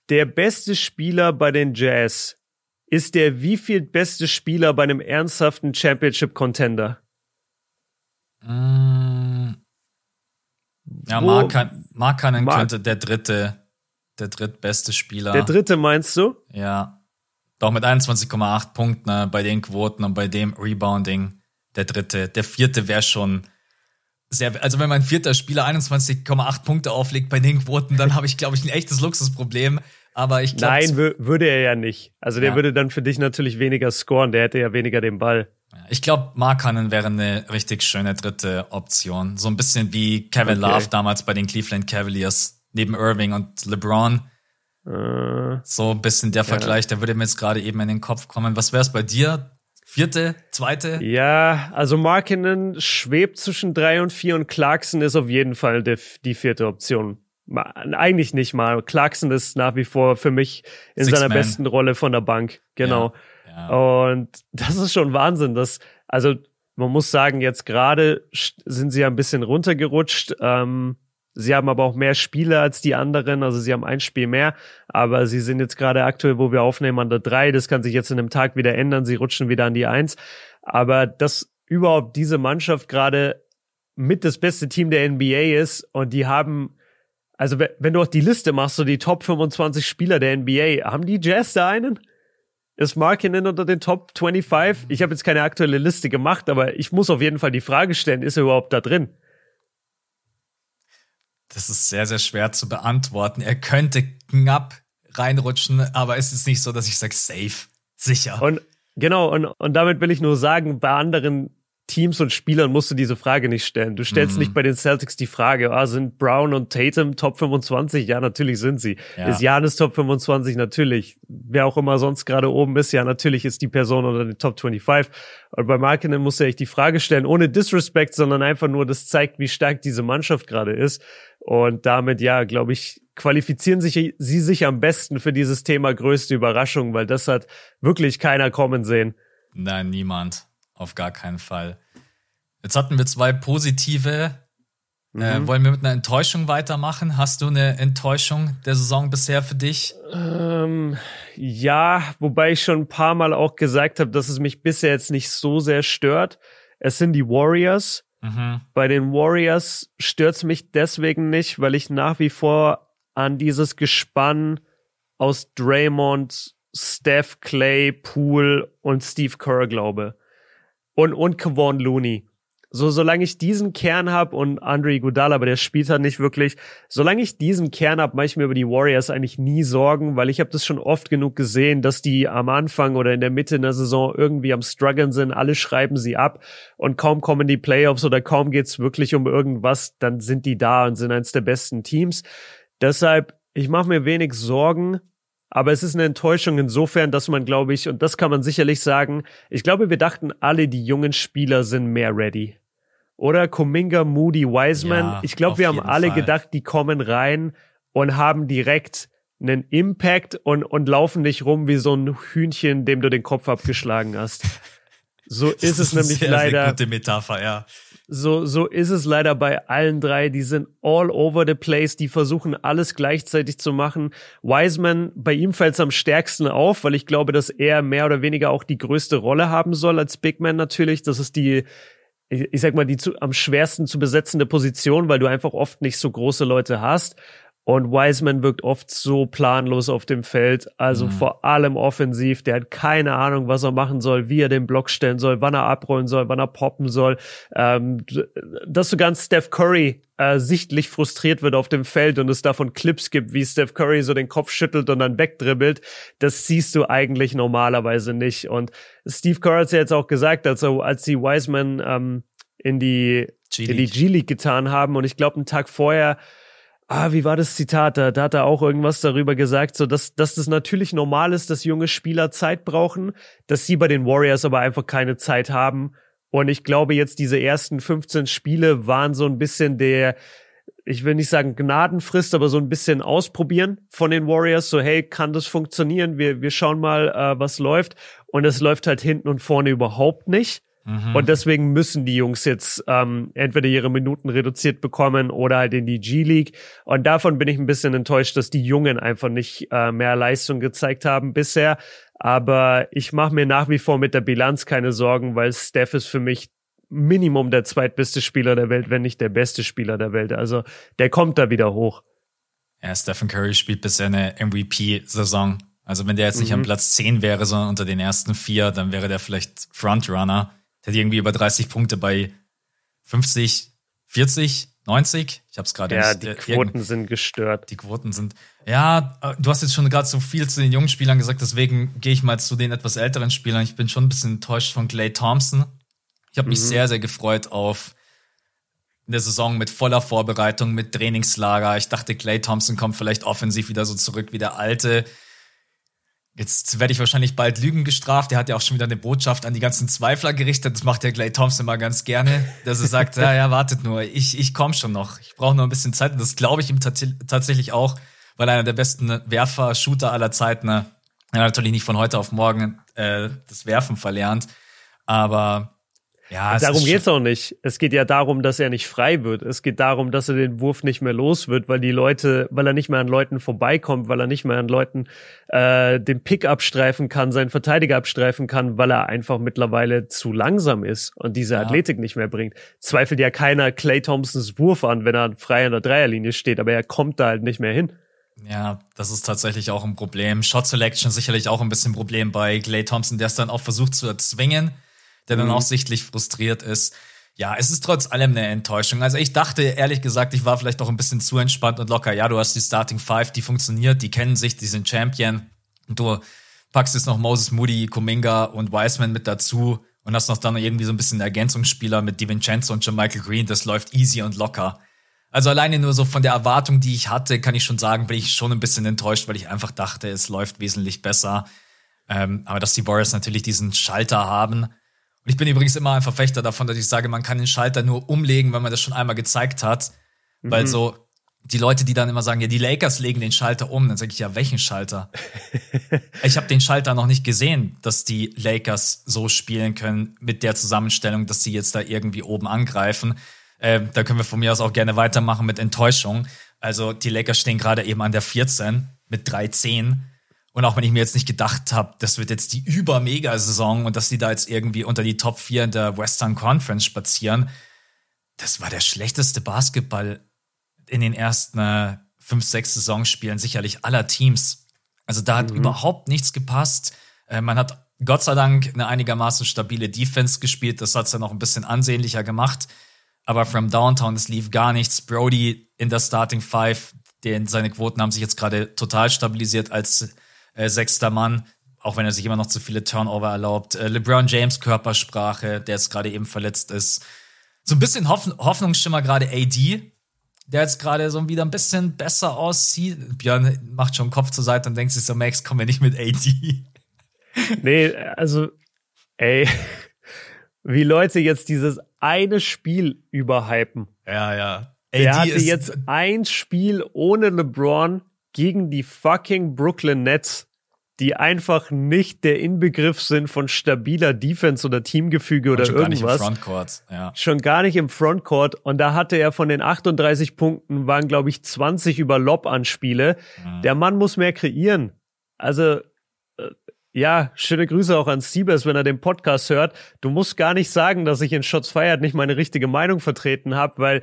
Der beste Spieler bei den Jazz ist der wie viel beste Spieler bei einem ernsthaften Championship Contender? Mm. Ja, Mark, Markanen Mark könnte der dritte der drittbeste Spieler. Der dritte meinst du? Ja. Doch mit 21,8 Punkten ne, bei den Quoten und bei dem Rebounding der dritte. Der vierte wäre schon sehr, also wenn mein vierter Spieler 21,8 Punkte auflegt bei den Quoten, dann habe ich, glaube ich, ein echtes Luxusproblem. Aber ich glaube. Nein, würde er ja nicht. Also der ja. würde dann für dich natürlich weniger scoren, der hätte ja weniger den Ball. Ich glaube, Markanen wäre eine richtig schöne dritte Option. So ein bisschen wie Kevin okay. Love damals bei den Cleveland Cavaliers neben Irving und LeBron. Äh, so ein bisschen der Vergleich, ja. der würde mir jetzt gerade eben in den Kopf kommen. Was wäre es bei dir? Vierte, zweite? Ja, also Markinen schwebt zwischen drei und vier und Clarkson ist auf jeden Fall die, die vierte Option. Eigentlich nicht mal. Clarkson ist nach wie vor für mich in Six seiner Man. besten Rolle von der Bank. Genau. Ja, ja. Und das ist schon Wahnsinn. Dass, also man muss sagen, jetzt gerade sind sie ein bisschen runtergerutscht. Ähm, Sie haben aber auch mehr Spiele als die anderen, also sie haben ein Spiel mehr, aber sie sind jetzt gerade aktuell, wo wir aufnehmen, an der drei. Das kann sich jetzt in einem Tag wieder ändern. Sie rutschen wieder an die eins. Aber dass überhaupt diese Mannschaft gerade mit das beste Team der NBA ist und die haben, also wenn du auch die Liste machst, so die Top 25 Spieler der NBA, haben die Jazz da einen? Ist Markinen unter den Top 25? Ich habe jetzt keine aktuelle Liste gemacht, aber ich muss auf jeden Fall die Frage stellen, ist er überhaupt da drin? Das ist sehr, sehr schwer zu beantworten. Er könnte knapp reinrutschen, aber es ist nicht so, dass ich sage, safe, sicher. Und genau, und, und damit will ich nur sagen, bei anderen Teams und Spielern musst du diese Frage nicht stellen. Du stellst mhm. nicht bei den Celtics die Frage, ah, sind Brown und Tatum Top 25? Ja, natürlich sind sie. Ja. Ist Janis Top 25? Natürlich. Wer auch immer sonst gerade oben ist, ja, natürlich ist die Person unter den Top 25. Und bei Markinen musst du echt die Frage stellen, ohne Disrespect, sondern einfach nur, das zeigt, wie stark diese Mannschaft gerade ist. Und damit, ja, glaube ich, qualifizieren sich sie sich am besten für dieses Thema größte Überraschung, weil das hat wirklich keiner kommen sehen. Nein, niemand. Auf gar keinen Fall. Jetzt hatten wir zwei positive. Äh, mhm. Äh, wollen wir mit einer Enttäuschung weitermachen? Hast du eine Enttäuschung der Saison bisher für dich? Ähm, ja, wobei ich schon ein paar Mal auch gesagt habe, dass es mich bisher jetzt nicht so sehr stört. Es sind die Warriors. Mhm. Bei den Warriors stört es mich deswegen nicht, weil ich nach wie vor an dieses Gespann aus Draymond, Steph, Clay, Poole und Steve Kerr glaube und, und Kevon Looney. So, solange ich diesen Kern habe und Andre Gudala, aber der spielt halt nicht wirklich, solange ich diesen Kern habe, mache ich mir über die Warriors eigentlich nie Sorgen, weil ich habe das schon oft genug gesehen, dass die am Anfang oder in der Mitte der Saison irgendwie am struggeln sind, alle schreiben sie ab und kaum kommen die Playoffs oder kaum geht's wirklich um irgendwas, dann sind die da und sind eins der besten Teams. Deshalb, ich mache mir wenig Sorgen, aber es ist eine Enttäuschung insofern, dass man, glaube ich, und das kann man sicherlich sagen, ich glaube, wir dachten alle, die jungen Spieler sind mehr ready. Oder Kuminga, Moody, Wiseman. Ja, ich glaube, wir haben alle Fall. gedacht, die kommen rein und haben direkt einen Impact und, und laufen nicht rum wie so ein Hühnchen, dem du den Kopf abgeschlagen hast. So [LAUGHS] ist, ist es nämlich sehr, leider. Sehr gute Metapher, ja. So, so ist es leider bei allen drei. Die sind all over the place. Die versuchen alles gleichzeitig zu machen. Wiseman, bei ihm fällt es am stärksten auf, weil ich glaube, dass er mehr oder weniger auch die größte Rolle haben soll als Big Man natürlich. Das ist die, ich sag mal, die zu, am schwersten zu besetzende Position, weil du einfach oft nicht so große Leute hast. Und Wiseman wirkt oft so planlos auf dem Feld, also mhm. vor allem offensiv. Der hat keine Ahnung, was er machen soll, wie er den Block stellen soll, wann er abrollen soll, wann er poppen soll. Ähm, dass so ganz Steph Curry äh, sichtlich frustriert wird auf dem Feld und es davon Clips gibt, wie Steph Curry so den Kopf schüttelt und dann wegdribbelt, das siehst du eigentlich normalerweise nicht. Und Steve Kerr hat ja jetzt auch gesagt, also als sie Wiseman ähm, in die in die G-League getan haben und ich glaube einen Tag vorher ah, wie war das Zitat? Da, da hat er auch irgendwas darüber gesagt, so dass, dass das natürlich normal ist, dass junge Spieler Zeit brauchen, dass sie bei den Warriors aber einfach keine Zeit haben. Und ich glaube, jetzt diese ersten 15 Spiele waren so ein bisschen der, ich will nicht sagen Gnadenfrist, aber so ein bisschen ausprobieren von den Warriors. So, hey, kann das funktionieren? Wir, wir schauen mal, äh, was läuft. Und es läuft halt hinten und vorne überhaupt nicht. Mhm. Und deswegen müssen die Jungs jetzt ähm, entweder ihre Minuten reduziert bekommen oder halt in die G-League. Und davon bin ich ein bisschen enttäuscht, dass die Jungen einfach nicht äh, mehr Leistung gezeigt haben bisher. Aber ich mache mir nach wie vor mit der Bilanz keine Sorgen, weil Steph ist für mich Minimum der zweitbeste Spieler der Welt, wenn nicht der beste Spieler der Welt. Also der kommt da wieder hoch. Ja, Stephen Curry spielt bisher eine MVP-Saison. Also wenn der jetzt nicht mhm. am Platz 10 wäre, sondern unter den ersten vier, dann wäre der vielleicht Frontrunner. Der hat irgendwie über 30 Punkte bei 50, 40, 90. Ich habe es gerade Ja, die äh, Quoten sind gestört. Die Quoten sind. Ja, äh, du hast jetzt schon gerade so viel zu den jungen Spielern gesagt, deswegen gehe ich mal zu den etwas älteren Spielern. Ich bin schon ein bisschen enttäuscht von Clay Thompson. Ich habe mich mhm. sehr, sehr gefreut auf eine Saison mit voller Vorbereitung, mit Trainingslager. Ich dachte, Clay Thompson kommt vielleicht offensiv wieder so zurück wie der alte. Jetzt werde ich wahrscheinlich bald Lügen gestraft. Er hat ja auch schon wieder eine Botschaft an die ganzen Zweifler gerichtet. Das macht ja Clay Thompson mal ganz gerne, dass er sagt, [LAUGHS] ja, ja, wartet nur, ich, ich komme schon noch. Ich brauche nur ein bisschen Zeit. Und das glaube ich ihm tatsächlich auch, weil einer der besten Werfer, Shooter aller Zeiten, ne, er hat natürlich nicht von heute auf morgen äh, das Werfen verlernt. Aber ja, darum geht's auch nicht. Es geht ja darum, dass er nicht frei wird. Es geht darum, dass er den Wurf nicht mehr los wird, weil die Leute, weil er nicht mehr an Leuten vorbeikommt, weil er nicht mehr an Leuten äh, den Pick abstreifen kann, seinen Verteidiger abstreifen kann, weil er einfach mittlerweile zu langsam ist und diese ja. Athletik nicht mehr bringt. Zweifelt ja keiner Clay Thompsons Wurf an, wenn er frei an der Dreierlinie steht, aber er kommt da halt nicht mehr hin. Ja, das ist tatsächlich auch ein Problem. Shot Selection sicherlich auch ein bisschen ein Problem bei Clay Thompson, der es dann auch versucht zu erzwingen der dann mhm. auch sichtlich frustriert ist. Ja, es ist trotz allem eine Enttäuschung. Also ich dachte, ehrlich gesagt, ich war vielleicht auch ein bisschen zu entspannt und locker. Ja, du hast die Starting Five, die funktioniert, die kennen sich, die sind Champion. Und du packst jetzt noch Moses Moody, Kuminga und Wiseman mit dazu und hast noch dann irgendwie so ein bisschen Ergänzungsspieler mit DiVincenzo und Michael Green. Das läuft easy und locker. Also alleine nur so von der Erwartung, die ich hatte, kann ich schon sagen, bin ich schon ein bisschen enttäuscht, weil ich einfach dachte, es läuft wesentlich besser. Ähm, aber dass die Warriors natürlich diesen Schalter haben, und ich bin übrigens immer ein Verfechter davon, dass ich sage, man kann den Schalter nur umlegen, wenn man das schon einmal gezeigt hat. Mhm. Weil so die Leute, die dann immer sagen, ja, die Lakers legen den Schalter um, dann sage ich, ja, welchen Schalter? [LAUGHS] ich habe den Schalter noch nicht gesehen, dass die Lakers so spielen können mit der Zusammenstellung, dass sie jetzt da irgendwie oben angreifen. Äh, da können wir von mir aus auch gerne weitermachen mit Enttäuschung. Also die Lakers stehen gerade eben an der 14 mit 3-10 und auch wenn ich mir jetzt nicht gedacht habe, das wird jetzt die Über-Mega-Saison und dass die da jetzt irgendwie unter die Top 4 in der Western Conference spazieren, das war der schlechteste Basketball in den ersten äh, fünf, sechs Saisonspielen sicherlich aller Teams. Also da hat mhm. überhaupt nichts gepasst. Äh, man hat Gott sei Dank eine einigermaßen stabile Defense gespielt. Das hat es ja noch ein bisschen ansehnlicher gemacht. Aber from Downtown, es lief gar nichts. Brody in der Starting Five, den, seine Quoten haben sich jetzt gerade total stabilisiert als äh, sechster Mann, auch wenn er sich immer noch zu viele Turnover erlaubt. Äh, LeBron James Körpersprache, der jetzt gerade eben verletzt ist. So ein bisschen Hoff Hoffnungsschimmer gerade AD, der jetzt gerade so wieder ein bisschen besser aussieht. Björn macht schon Kopf zur Seite und denkt sich so, Max, kommen wir nicht mit AD. [LAUGHS] Nee, also, ey, [LAUGHS] wie Leute jetzt dieses eine Spiel überhypen. Ja, ja. AD der hatte jetzt ein Spiel ohne LeBron gegen die fucking Brooklyn Nets, die einfach nicht der Inbegriff sind von stabiler Defense oder Teamgefüge oder schon irgendwas. Schon gar nicht im Frontcourt, ja. Schon gar nicht im Frontcourt. Und da hatte er von den 38 Punkten, waren glaube ich 20 über Lob-Anspiele. Mhm. Der Mann muss mehr kreieren. Also, äh, ja, schöne Grüße auch an Siebes, wenn er den Podcast hört. Du musst gar nicht sagen, dass ich in Shots Fired nicht meine richtige Meinung vertreten habe, weil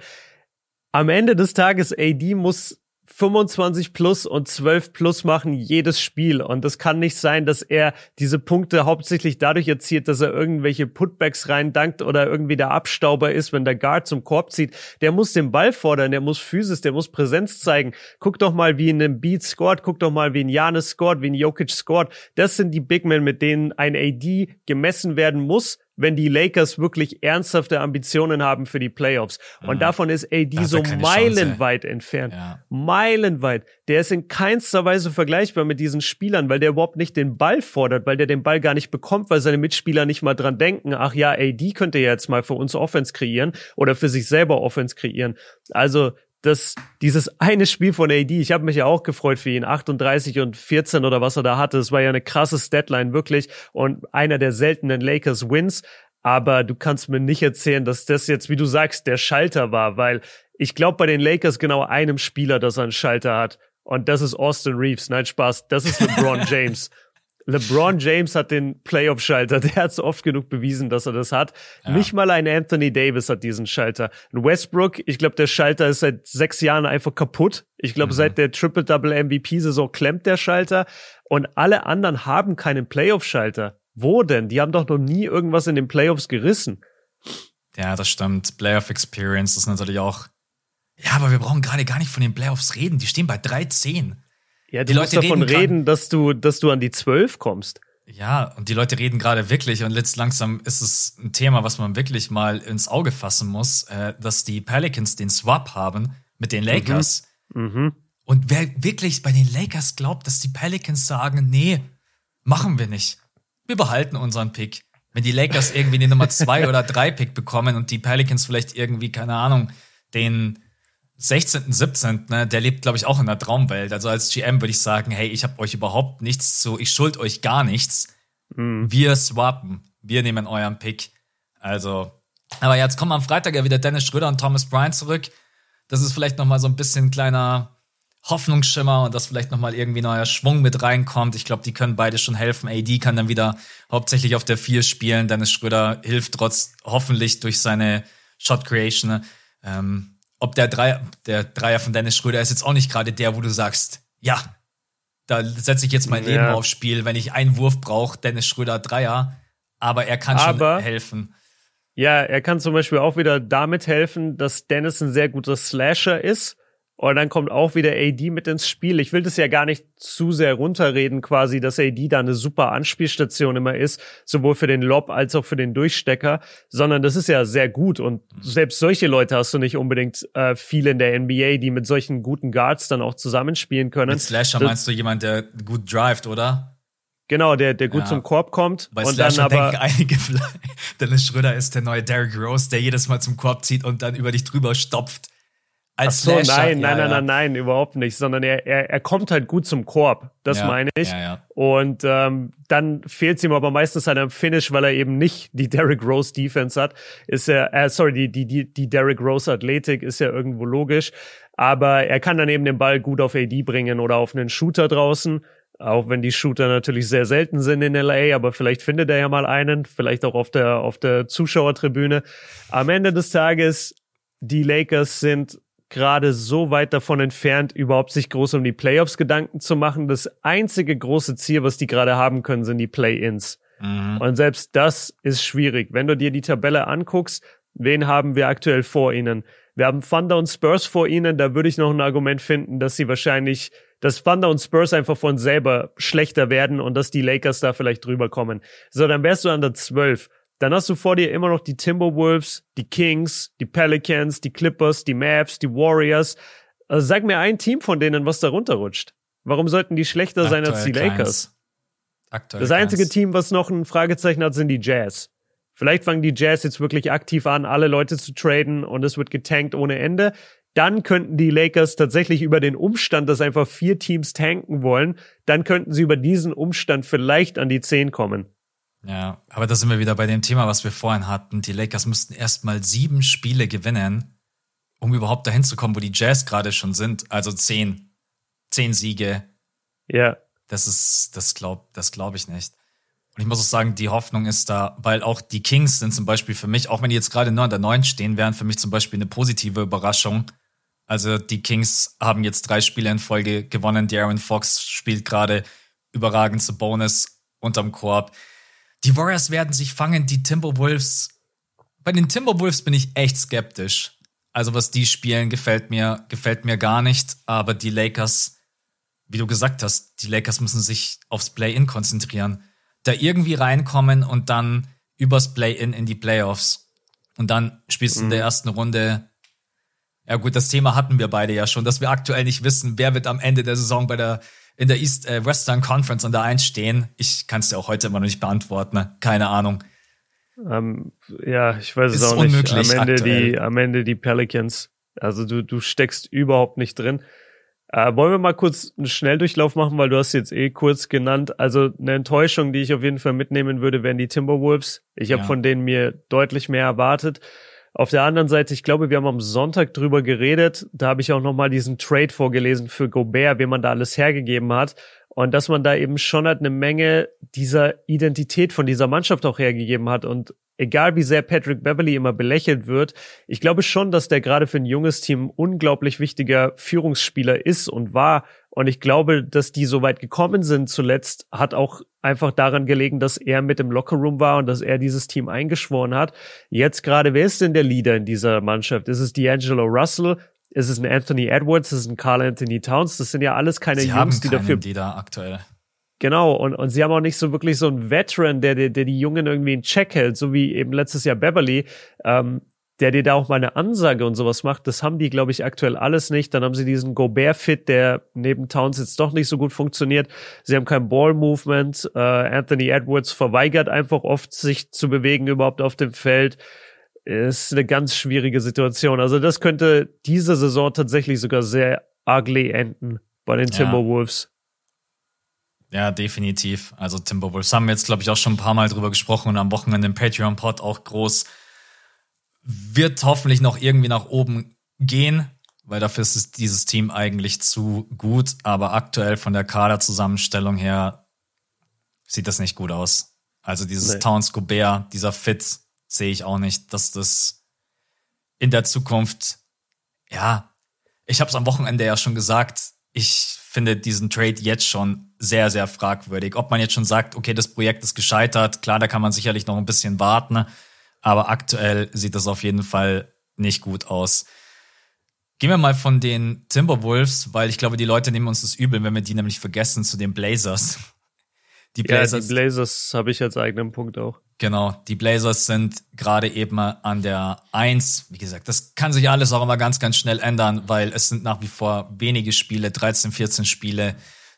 am Ende des Tages AD muss 25 plus und 12 plus machen jedes Spiel. Und es kann nicht sein, dass er diese Punkte hauptsächlich dadurch erzielt, dass er irgendwelche Putbacks reindankt oder irgendwie der Abstauber ist, wenn der Guard zum Korb zieht. Der muss den Ball fordern, der muss Physis, der muss Präsenz zeigen. Guck doch mal, wie ein Beat scored, guck doch mal, wie ein Janis scored, wie ein Jokic scored. Das sind die Big Men, mit denen ein AD gemessen werden muss wenn die Lakers wirklich ernsthafte Ambitionen haben für die Playoffs. Und mhm. davon ist AD so meilenweit entfernt. Ja. Meilenweit. Der ist in keinster Weise vergleichbar mit diesen Spielern, weil der überhaupt nicht den Ball fordert, weil der den Ball gar nicht bekommt, weil seine Mitspieler nicht mal dran denken, ach ja, AD könnte ja jetzt mal für uns Offense kreieren oder für sich selber Offense kreieren. Also dass dieses eine Spiel von AD, ich habe mich ja auch gefreut für ihn, 38 und 14 oder was er da hatte, es war ja eine krasse Statline wirklich und einer der seltenen Lakers Wins, aber du kannst mir nicht erzählen, dass das jetzt, wie du sagst, der Schalter war, weil ich glaube bei den Lakers genau einem Spieler, dass er einen Schalter hat und das ist Austin Reeves. Nein, Spaß, das ist LeBron [LAUGHS] James. LeBron James hat den Playoff-Schalter. [LAUGHS] Der hat so oft genug bewiesen, dass er das hat. Ja. Nicht mal ein Anthony Davis hat diesen Schalter. Ein Westbrook, ich glaube, der Schalter ist seit sechs Jahren einfach kaputt. Ich glaube, mhm. seit der Triple-Double-MVP-Saison klemmt der Schalter. Und alle anderen haben keinen Playoff-Schalter. Wo denn? Die haben doch noch nie irgendwas in den Playoffs gerissen. Ja, das stimmt. Playoff Experience ist natürlich auch. Ja, aber wir brauchen gerade gar nicht von den Playoffs reden. Die stehen bei 3-10. Ja, die Leute davon reden, reden dass du, dass du an die 12 kommst. Ja, und die Leute reden gerade wirklich, und jetzt langsam ist es ein Thema, was man wirklich mal ins Auge fassen muss, äh, dass die Pelicans den Swap haben mit den Lakers. Mhm. Mhm. Und wer wirklich bei den Lakers glaubt, dass die Pelicans sagen, nee, machen wir nicht. Wir behalten unseren Pick. Wenn die Lakers irgendwie die Nummer [LAUGHS] 2 oder 3 Pick bekommen und die Pelicans vielleicht irgendwie, keine Ahnung, den 16., 17., ne, der lebt, glaube ich, auch in der Traumwelt. Also als GM würde ich sagen, hey, ich habe euch überhaupt nichts zu, ich schuld euch gar nichts. Mhm. Wir swappen, wir nehmen euren Pick. Also, aber jetzt kommen am Freitag ja wieder Dennis Schröder und Thomas Bryant zurück. Das ist vielleicht noch mal so ein bisschen kleiner Hoffnungsschimmer und dass vielleicht noch mal irgendwie neuer Schwung mit reinkommt. Ich glaube, die können beide schon helfen. AD kann dann wieder hauptsächlich auf der 4 spielen. Dennis Schröder hilft trotz hoffentlich durch seine Shot Creation. Ähm, ob der Dreier, der Dreier von Dennis Schröder ist jetzt auch nicht gerade der, wo du sagst, ja, da setze ich jetzt mein Leben aufs Spiel. Wenn ich einen Wurf brauche, Dennis Schröder Dreier. Aber er kann Aber, schon helfen. Ja, er kann zum Beispiel auch wieder damit helfen, dass Dennis ein sehr guter Slasher ist und dann kommt auch wieder AD mit ins Spiel. Ich will das ja gar nicht zu sehr runterreden, quasi, dass AD da eine super Anspielstation immer ist, sowohl für den Lob als auch für den Durchstecker, sondern das ist ja sehr gut. Und selbst solche Leute hast du nicht unbedingt äh, viel in der NBA, die mit solchen guten Guards dann auch zusammenspielen können. Mit Slasher das, meinst du jemand, der gut drivet, oder? Genau, der, der gut ja. zum Korb kommt. Bei und Slasher dann aber einige, [LAUGHS] Dennis Schröder ist der neue Derrick Rose, der jedes Mal zum Korb zieht und dann über dich drüber stopft. Als Ach so, Slasher, nein, nein, ja, nein, nein, nein, überhaupt nicht, sondern er, er, er kommt halt gut zum Korb, das ja, meine ich. Ja, Und ähm, dann fehlt es ihm aber meistens halt am Finish, weil er eben nicht die Derrick Rose Defense hat. Ist er, äh, sorry, die, die, die, die Derrick Rose Athletik ist ja irgendwo logisch. Aber er kann dann eben den Ball gut auf AD bringen oder auf einen Shooter draußen. Auch wenn die Shooter natürlich sehr selten sind in LA, aber vielleicht findet er ja mal einen, vielleicht auch auf der, auf der Zuschauertribüne. Am Ende des Tages, die Lakers sind gerade so weit davon entfernt, überhaupt sich groß um die Playoffs Gedanken zu machen. Das einzige große Ziel, was die gerade haben können, sind die Play-ins. Mhm. Und selbst das ist schwierig. Wenn du dir die Tabelle anguckst, wen haben wir aktuell vor ihnen? Wir haben Thunder und Spurs vor ihnen. Da würde ich noch ein Argument finden, dass sie wahrscheinlich, dass Thunder und Spurs einfach von selber schlechter werden und dass die Lakers da vielleicht drüber kommen. So, dann wärst du an der 12. Dann hast du vor dir immer noch die Timberwolves, die Kings, die Pelicans, die Clippers, die Mavs, die Warriors. Also sag mir ein Team von denen, was da runterrutscht. Warum sollten die schlechter Aktuell sein als die Lakers? Aktuell das einzige keins. Team, was noch ein Fragezeichen hat, sind die Jazz. Vielleicht fangen die Jazz jetzt wirklich aktiv an, alle Leute zu traden und es wird getankt ohne Ende. Dann könnten die Lakers tatsächlich über den Umstand, dass einfach vier Teams tanken wollen, dann könnten sie über diesen Umstand vielleicht an die zehn kommen. Ja, aber da sind wir wieder bei dem Thema, was wir vorhin hatten. Die Lakers müssten erstmal sieben Spiele gewinnen, um überhaupt dahin zu kommen, wo die Jazz gerade schon sind. Also zehn. Zehn Siege. Ja. Das ist, das glaub, das glaube ich nicht. Und ich muss auch sagen, die Hoffnung ist da, weil auch die Kings sind zum Beispiel für mich, auch wenn die jetzt gerade nur an der 9 stehen, wären für mich zum Beispiel eine positive Überraschung. Also die Kings haben jetzt drei Spiele in Folge gewonnen. Die Aaron Fox spielt gerade überragend zu Bonus unterm Korb. Die Warriors werden sich fangen, die Timberwolves. Bei den Timberwolves bin ich echt skeptisch. Also was die spielen, gefällt mir, gefällt mir gar nicht. Aber die Lakers, wie du gesagt hast, die Lakers müssen sich aufs Play-In konzentrieren. Da irgendwie reinkommen und dann übers Play-In in die Playoffs. Und dann spielst du mhm. in der mhm. ersten Runde. Ja gut, das Thema hatten wir beide ja schon, dass wir aktuell nicht wissen, wer wird am Ende der Saison bei der in der East äh, Western Conference an der 1 stehen? Ich kann es dir auch heute immer noch nicht beantworten. Ne? Keine Ahnung. Ähm, ja, ich weiß es auch nicht. Am Ende aktuell. die, am Ende die Pelicans. Also du, du steckst überhaupt nicht drin. Äh, wollen wir mal kurz einen Schnelldurchlauf machen, weil du hast jetzt eh kurz genannt. Also eine Enttäuschung, die ich auf jeden Fall mitnehmen würde, wären die Timberwolves. Ich habe ja. von denen mir deutlich mehr erwartet. Auf der anderen Seite, ich glaube, wir haben am Sonntag drüber geredet. Da habe ich auch nochmal diesen Trade vorgelesen für Gobert, wie man da alles hergegeben hat. Und dass man da eben schon halt eine Menge dieser Identität von dieser Mannschaft auch hergegeben hat. Und egal wie sehr Patrick Beverly immer belächelt wird, ich glaube schon, dass der gerade für ein junges Team unglaublich wichtiger Führungsspieler ist und war. Und ich glaube, dass die so weit gekommen sind zuletzt, hat auch einfach daran gelegen, dass er mit im Lockerroom war und dass er dieses Team eingeschworen hat. Jetzt gerade, wer ist denn der Leader in dieser Mannschaft? Ist es D'Angelo Russell? ist es ein Anthony Edwards, ist es ein Carl Anthony Towns, das sind ja alles keine sie Jungs, die dafür. Die da aktuell. Genau, und, und sie haben auch nicht so wirklich so einen Veteran, der, der, der die Jungen irgendwie in Check hält, so wie eben letztes Jahr Beverly, ähm, der dir da auch mal eine Ansage und sowas macht. Das haben die, glaube ich, aktuell alles nicht. Dann haben sie diesen Gobert-Fit, der neben Towns jetzt doch nicht so gut funktioniert. Sie haben kein Ball-Movement. Äh, Anthony Edwards verweigert einfach oft, sich zu bewegen überhaupt auf dem Feld ist eine ganz schwierige Situation. Also das könnte diese Saison tatsächlich sogar sehr ugly enden bei den Timberwolves. Ja, ja definitiv. Also Timberwolves haben wir jetzt, glaube ich, auch schon ein paar Mal drüber gesprochen und am Wochenende im Patreon-Pod auch groß. Wird hoffentlich noch irgendwie nach oben gehen, weil dafür ist dieses Team eigentlich zu gut. Aber aktuell von der Kaderzusammenstellung her sieht das nicht gut aus. Also dieses nee. Towns Gobert, dieser Fit, sehe ich auch nicht, dass das in der Zukunft, ja, ich habe es am Wochenende ja schon gesagt, ich finde diesen Trade jetzt schon sehr, sehr fragwürdig. Ob man jetzt schon sagt, okay, das Projekt ist gescheitert, klar, da kann man sicherlich noch ein bisschen warten, aber aktuell sieht das auf jeden Fall nicht gut aus. Gehen wir mal von den Timberwolves, weil ich glaube, die Leute nehmen uns das übel, wenn wir die nämlich vergessen zu den Blazers. Die Blazers, ja, die Blazers habe ich als eigenen Punkt auch. Genau, die Blazers sind gerade eben an der Eins. Wie gesagt, das kann sich alles auch immer ganz, ganz schnell ändern, weil es sind nach wie vor wenige Spiele, 13, 14 Spiele.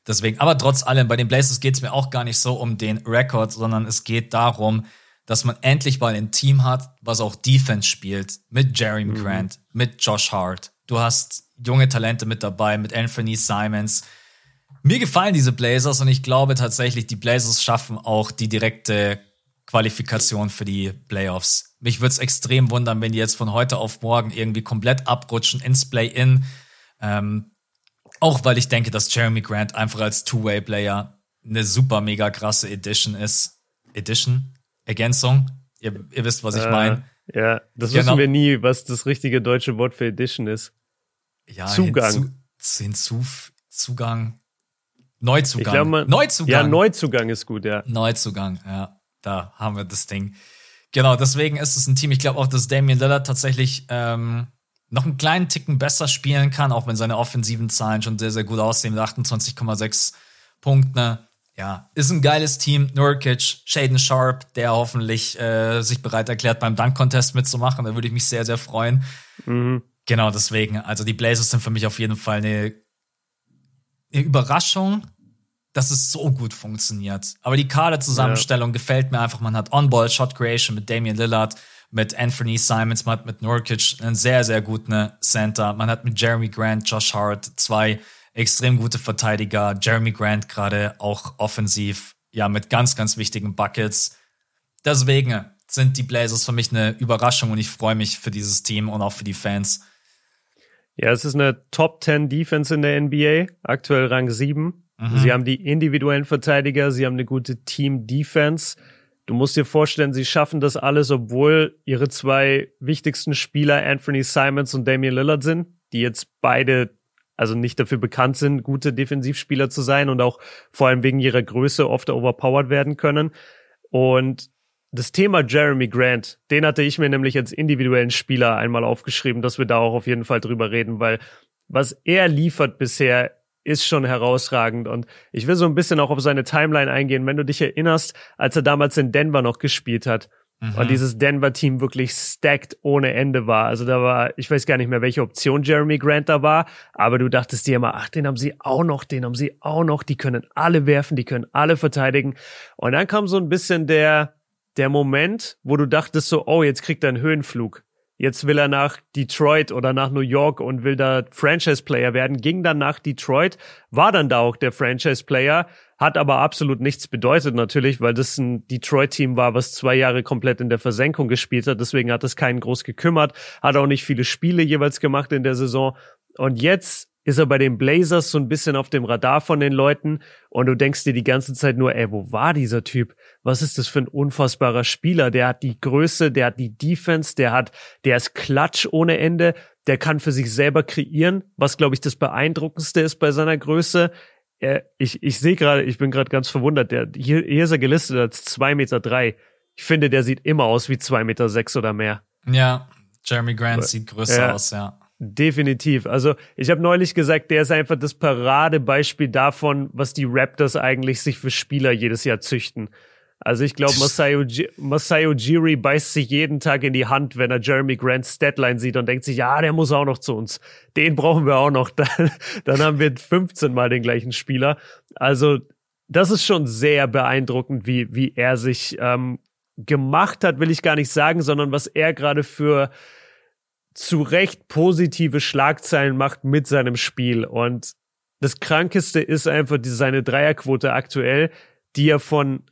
Deswegen, aber trotz allem, bei den Blazers geht es mir auch gar nicht so um den Rekord, sondern es geht darum, dass man endlich mal ein Team hat, was auch Defense spielt, mit Jeremy mhm. Grant, mit Josh Hart. Du hast junge Talente mit dabei, mit Anthony Simons. Mir gefallen diese Blazers und ich glaube tatsächlich, die Blazers schaffen auch die direkte Qualifikation für die Playoffs. Mich würde es extrem wundern, wenn die jetzt von heute auf morgen irgendwie komplett abrutschen ins Play-In. Ähm, auch weil ich denke, dass Jeremy Grant einfach als Two-Way-Player eine super mega krasse Edition ist. Edition? Ergänzung? Ihr, ihr wisst, was ich äh, meine. Ja, das genau. wissen wir nie, was das richtige deutsche Wort für Edition ist. Ja, Zugang. Hinzu, hinzu, Zugang. Neuzugang. Glaub, man, Neuzugang. Ja, Neuzugang ist gut, ja. Neuzugang, ja da haben wir das Ding. Genau, deswegen ist es ein Team. Ich glaube auch, dass Damian Lillard tatsächlich ähm, noch einen kleinen Ticken besser spielen kann, auch wenn seine offensiven Zahlen schon sehr, sehr gut aussehen mit 28,6 Punkten. Ja, ist ein geiles Team. Nurkic, Shaden Sharp, der hoffentlich äh, sich bereit erklärt, beim Dunk-Contest mitzumachen. Da würde ich mich sehr, sehr freuen. Mhm. Genau, deswegen. Also die Blazers sind für mich auf jeden Fall eine, eine Überraschung dass es so gut funktioniert. Aber die Kaderzusammenstellung ja. gefällt mir einfach. Man hat On-Ball Shot Creation mit Damian Lillard, mit Anthony Simons, man hat mit Nurkic einen sehr, sehr guten Center. Man hat mit Jeremy Grant, Josh Hart zwei extrem gute Verteidiger. Jeremy Grant gerade auch offensiv, ja, mit ganz, ganz wichtigen Buckets. Deswegen sind die Blazers für mich eine Überraschung und ich freue mich für dieses Team und auch für die Fans. Ja, es ist eine Top 10 Defense in der NBA, aktuell Rang 7. Mhm. Sie haben die individuellen Verteidiger, sie haben eine gute Team-Defense. Du musst dir vorstellen, sie schaffen das alles, obwohl ihre zwei wichtigsten Spieler Anthony Simons und Damian Lillard sind, die jetzt beide also nicht dafür bekannt sind, gute Defensivspieler zu sein und auch vor allem wegen ihrer Größe oft overpowered werden können. Und das Thema Jeremy Grant, den hatte ich mir nämlich als individuellen Spieler einmal aufgeschrieben, dass wir da auch auf jeden Fall drüber reden, weil was er liefert bisher ist schon herausragend. Und ich will so ein bisschen auch auf seine Timeline eingehen. Wenn du dich erinnerst, als er damals in Denver noch gespielt hat mhm. und dieses Denver-Team wirklich stacked ohne Ende war. Also da war, ich weiß gar nicht mehr, welche Option Jeremy Grant da war, aber du dachtest dir immer, ach, den haben sie auch noch, den haben sie auch noch, die können alle werfen, die können alle verteidigen. Und dann kam so ein bisschen der, der Moment, wo du dachtest so, oh, jetzt kriegt er einen Höhenflug. Jetzt will er nach Detroit oder nach New York und will da Franchise-Player werden, ging dann nach Detroit, war dann da auch der Franchise-Player, hat aber absolut nichts bedeutet natürlich, weil das ein Detroit-Team war, was zwei Jahre komplett in der Versenkung gespielt hat. Deswegen hat es keinen groß gekümmert, hat auch nicht viele Spiele jeweils gemacht in der Saison. Und jetzt ist er bei den Blazers so ein bisschen auf dem Radar von den Leuten und du denkst dir die ganze Zeit nur, ey, wo war dieser Typ? Was ist das für ein unfassbarer Spieler? Der hat die Größe, der hat die Defense, der hat, der ist Klatsch ohne Ende, der kann für sich selber kreieren, was glaube ich das beeindruckendste ist bei seiner Größe. Er, ich ich sehe gerade, ich bin gerade ganz verwundert, der, hier, hier ist er gelistet als zwei Meter. drei. Ich finde, der sieht immer aus wie zwei Meter sechs oder mehr. Ja, Jeremy Grant sieht größer ja. aus, ja. Definitiv. Also ich habe neulich gesagt, der ist einfach das Paradebeispiel davon, was die Raptors eigentlich sich für Spieler jedes Jahr züchten. Also ich glaube, Masayo, Masayo Jiri beißt sich jeden Tag in die Hand, wenn er Jeremy Grants Statline sieht und denkt sich, ja, der muss auch noch zu uns. Den brauchen wir auch noch. [LAUGHS] Dann, dann haben wir 15 Mal den gleichen Spieler. Also das ist schon sehr beeindruckend, wie, wie er sich ähm, gemacht hat, will ich gar nicht sagen, sondern was er gerade für zu Recht positive Schlagzeilen macht mit seinem Spiel. Und das Krankeste ist einfach die, seine Dreierquote aktuell, die er von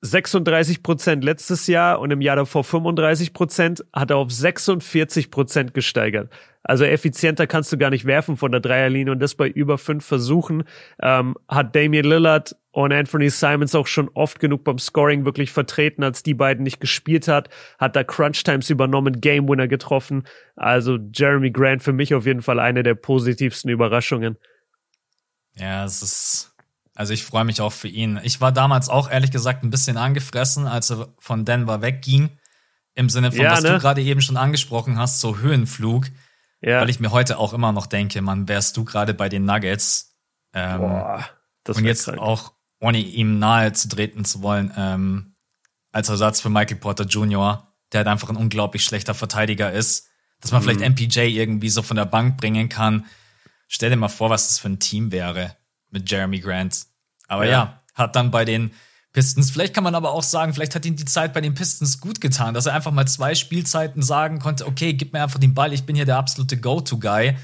36 Prozent letztes Jahr und im Jahr davor 35 Prozent hat er auf 46 Prozent gesteigert. Also effizienter kannst du gar nicht werfen von der Dreierlinie und das bei über fünf Versuchen ähm, hat Damian Lillard und Anthony Simons auch schon oft genug beim Scoring wirklich vertreten, als die beiden nicht gespielt hat, hat da Crunch Times übernommen, Game Winner getroffen. Also Jeremy Grant für mich auf jeden Fall eine der positivsten Überraschungen. Ja, es ist, also ich freue mich auch für ihn. Ich war damals auch ehrlich gesagt ein bisschen angefressen, als er von Denver wegging. Im Sinne von, ja, was ne? du gerade eben schon angesprochen hast, so Höhenflug. Ja. Weil ich mir heute auch immer noch denke, man, wärst du gerade bei den Nuggets. Ähm, Boah, und jetzt krank. auch ohne ihm nahe zu treten zu wollen, ähm, als Ersatz für Michael Porter Jr., der halt einfach ein unglaublich schlechter Verteidiger ist, dass man mhm. vielleicht MPJ irgendwie so von der Bank bringen kann. Stell dir mal vor, was das für ein Team wäre mit Jeremy Grant. Aber ja, ja hat dann bei den Pistons, vielleicht kann man aber auch sagen, vielleicht hat ihm die Zeit bei den Pistons gut getan, dass er einfach mal zwei Spielzeiten sagen konnte, okay, gib mir einfach den Ball, ich bin hier der absolute Go-To-Guy.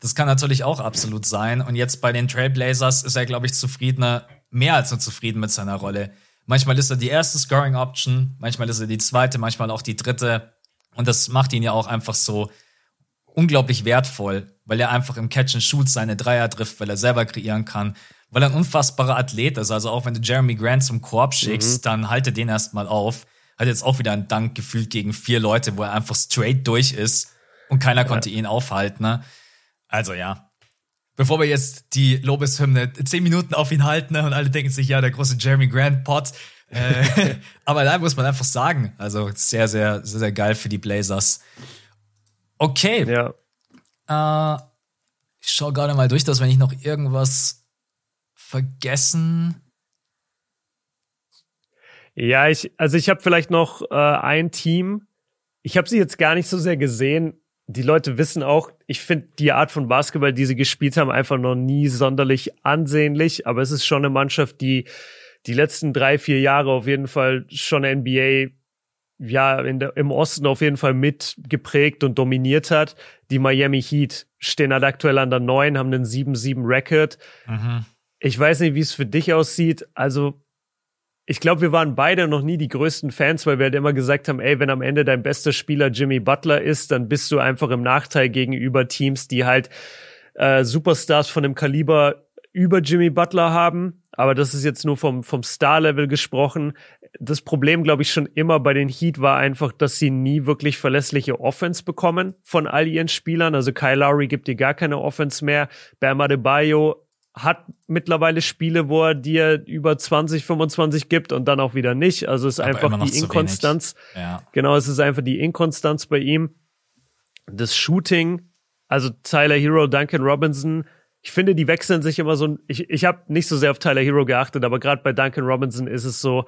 Das kann natürlich auch absolut sein. Und jetzt bei den Trailblazers ist er, glaube ich, zufriedener, mehr als nur zufrieden mit seiner Rolle. Manchmal ist er die erste Scoring Option, manchmal ist er die zweite, manchmal auch die dritte. Und das macht ihn ja auch einfach so unglaublich wertvoll, weil er einfach im Catch and Shoot seine Dreier trifft, weil er selber kreieren kann, weil er ein unfassbarer Athlet ist. Also auch wenn du Jeremy Grant zum Korb schickst, mhm. dann halte den erstmal auf. Hat jetzt auch wieder einen Dank gefühlt gegen vier Leute, wo er einfach straight durch ist und keiner ja. konnte ihn aufhalten. Ne? Also ja, bevor wir jetzt die Lobeshymne zehn Minuten auf ihn halten ne, und alle denken sich, ja, der große Jeremy Grant Pot. Äh, [LAUGHS] aber da muss man einfach sagen, also sehr, sehr, sehr, sehr geil für die Blazers. Okay. Ja. Äh, ich schaue gerade mal durch, dass wenn ich noch irgendwas vergessen. Ja, ich, also ich habe vielleicht noch äh, ein Team. Ich habe sie jetzt gar nicht so sehr gesehen, die Leute wissen auch, ich finde die Art von Basketball, die sie gespielt haben, einfach noch nie sonderlich ansehnlich. Aber es ist schon eine Mannschaft, die die letzten drei, vier Jahre auf jeden Fall schon NBA ja der, im Osten auf jeden Fall mit geprägt und dominiert hat. Die Miami Heat stehen halt aktuell an der 9, haben einen 7-7 Record. Mhm. Ich weiß nicht, wie es für dich aussieht. Also ich glaube, wir waren beide noch nie die größten Fans, weil wir halt immer gesagt haben, ey, wenn am Ende dein bester Spieler Jimmy Butler ist, dann bist du einfach im Nachteil gegenüber Teams, die halt äh, Superstars von dem Kaliber über Jimmy Butler haben. Aber das ist jetzt nur vom, vom Star-Level gesprochen. Das Problem, glaube ich, schon immer bei den Heat war einfach, dass sie nie wirklich verlässliche Offense bekommen von all ihren Spielern. Also Kyle Lowry gibt dir gar keine Offense mehr. Bam Adebayo hat mittlerweile Spiele, wo er dir über 20, 25 gibt und dann auch wieder nicht. Also es ist Aber einfach die Inkonstanz. Ja. Genau, es ist einfach die Inkonstanz bei ihm. Das Shooting, also Tyler Hero, Duncan Robinson, ich finde, die wechseln sich immer so. Ich, ich habe nicht so sehr auf Tyler Hero geachtet, aber gerade bei Duncan Robinson ist es so,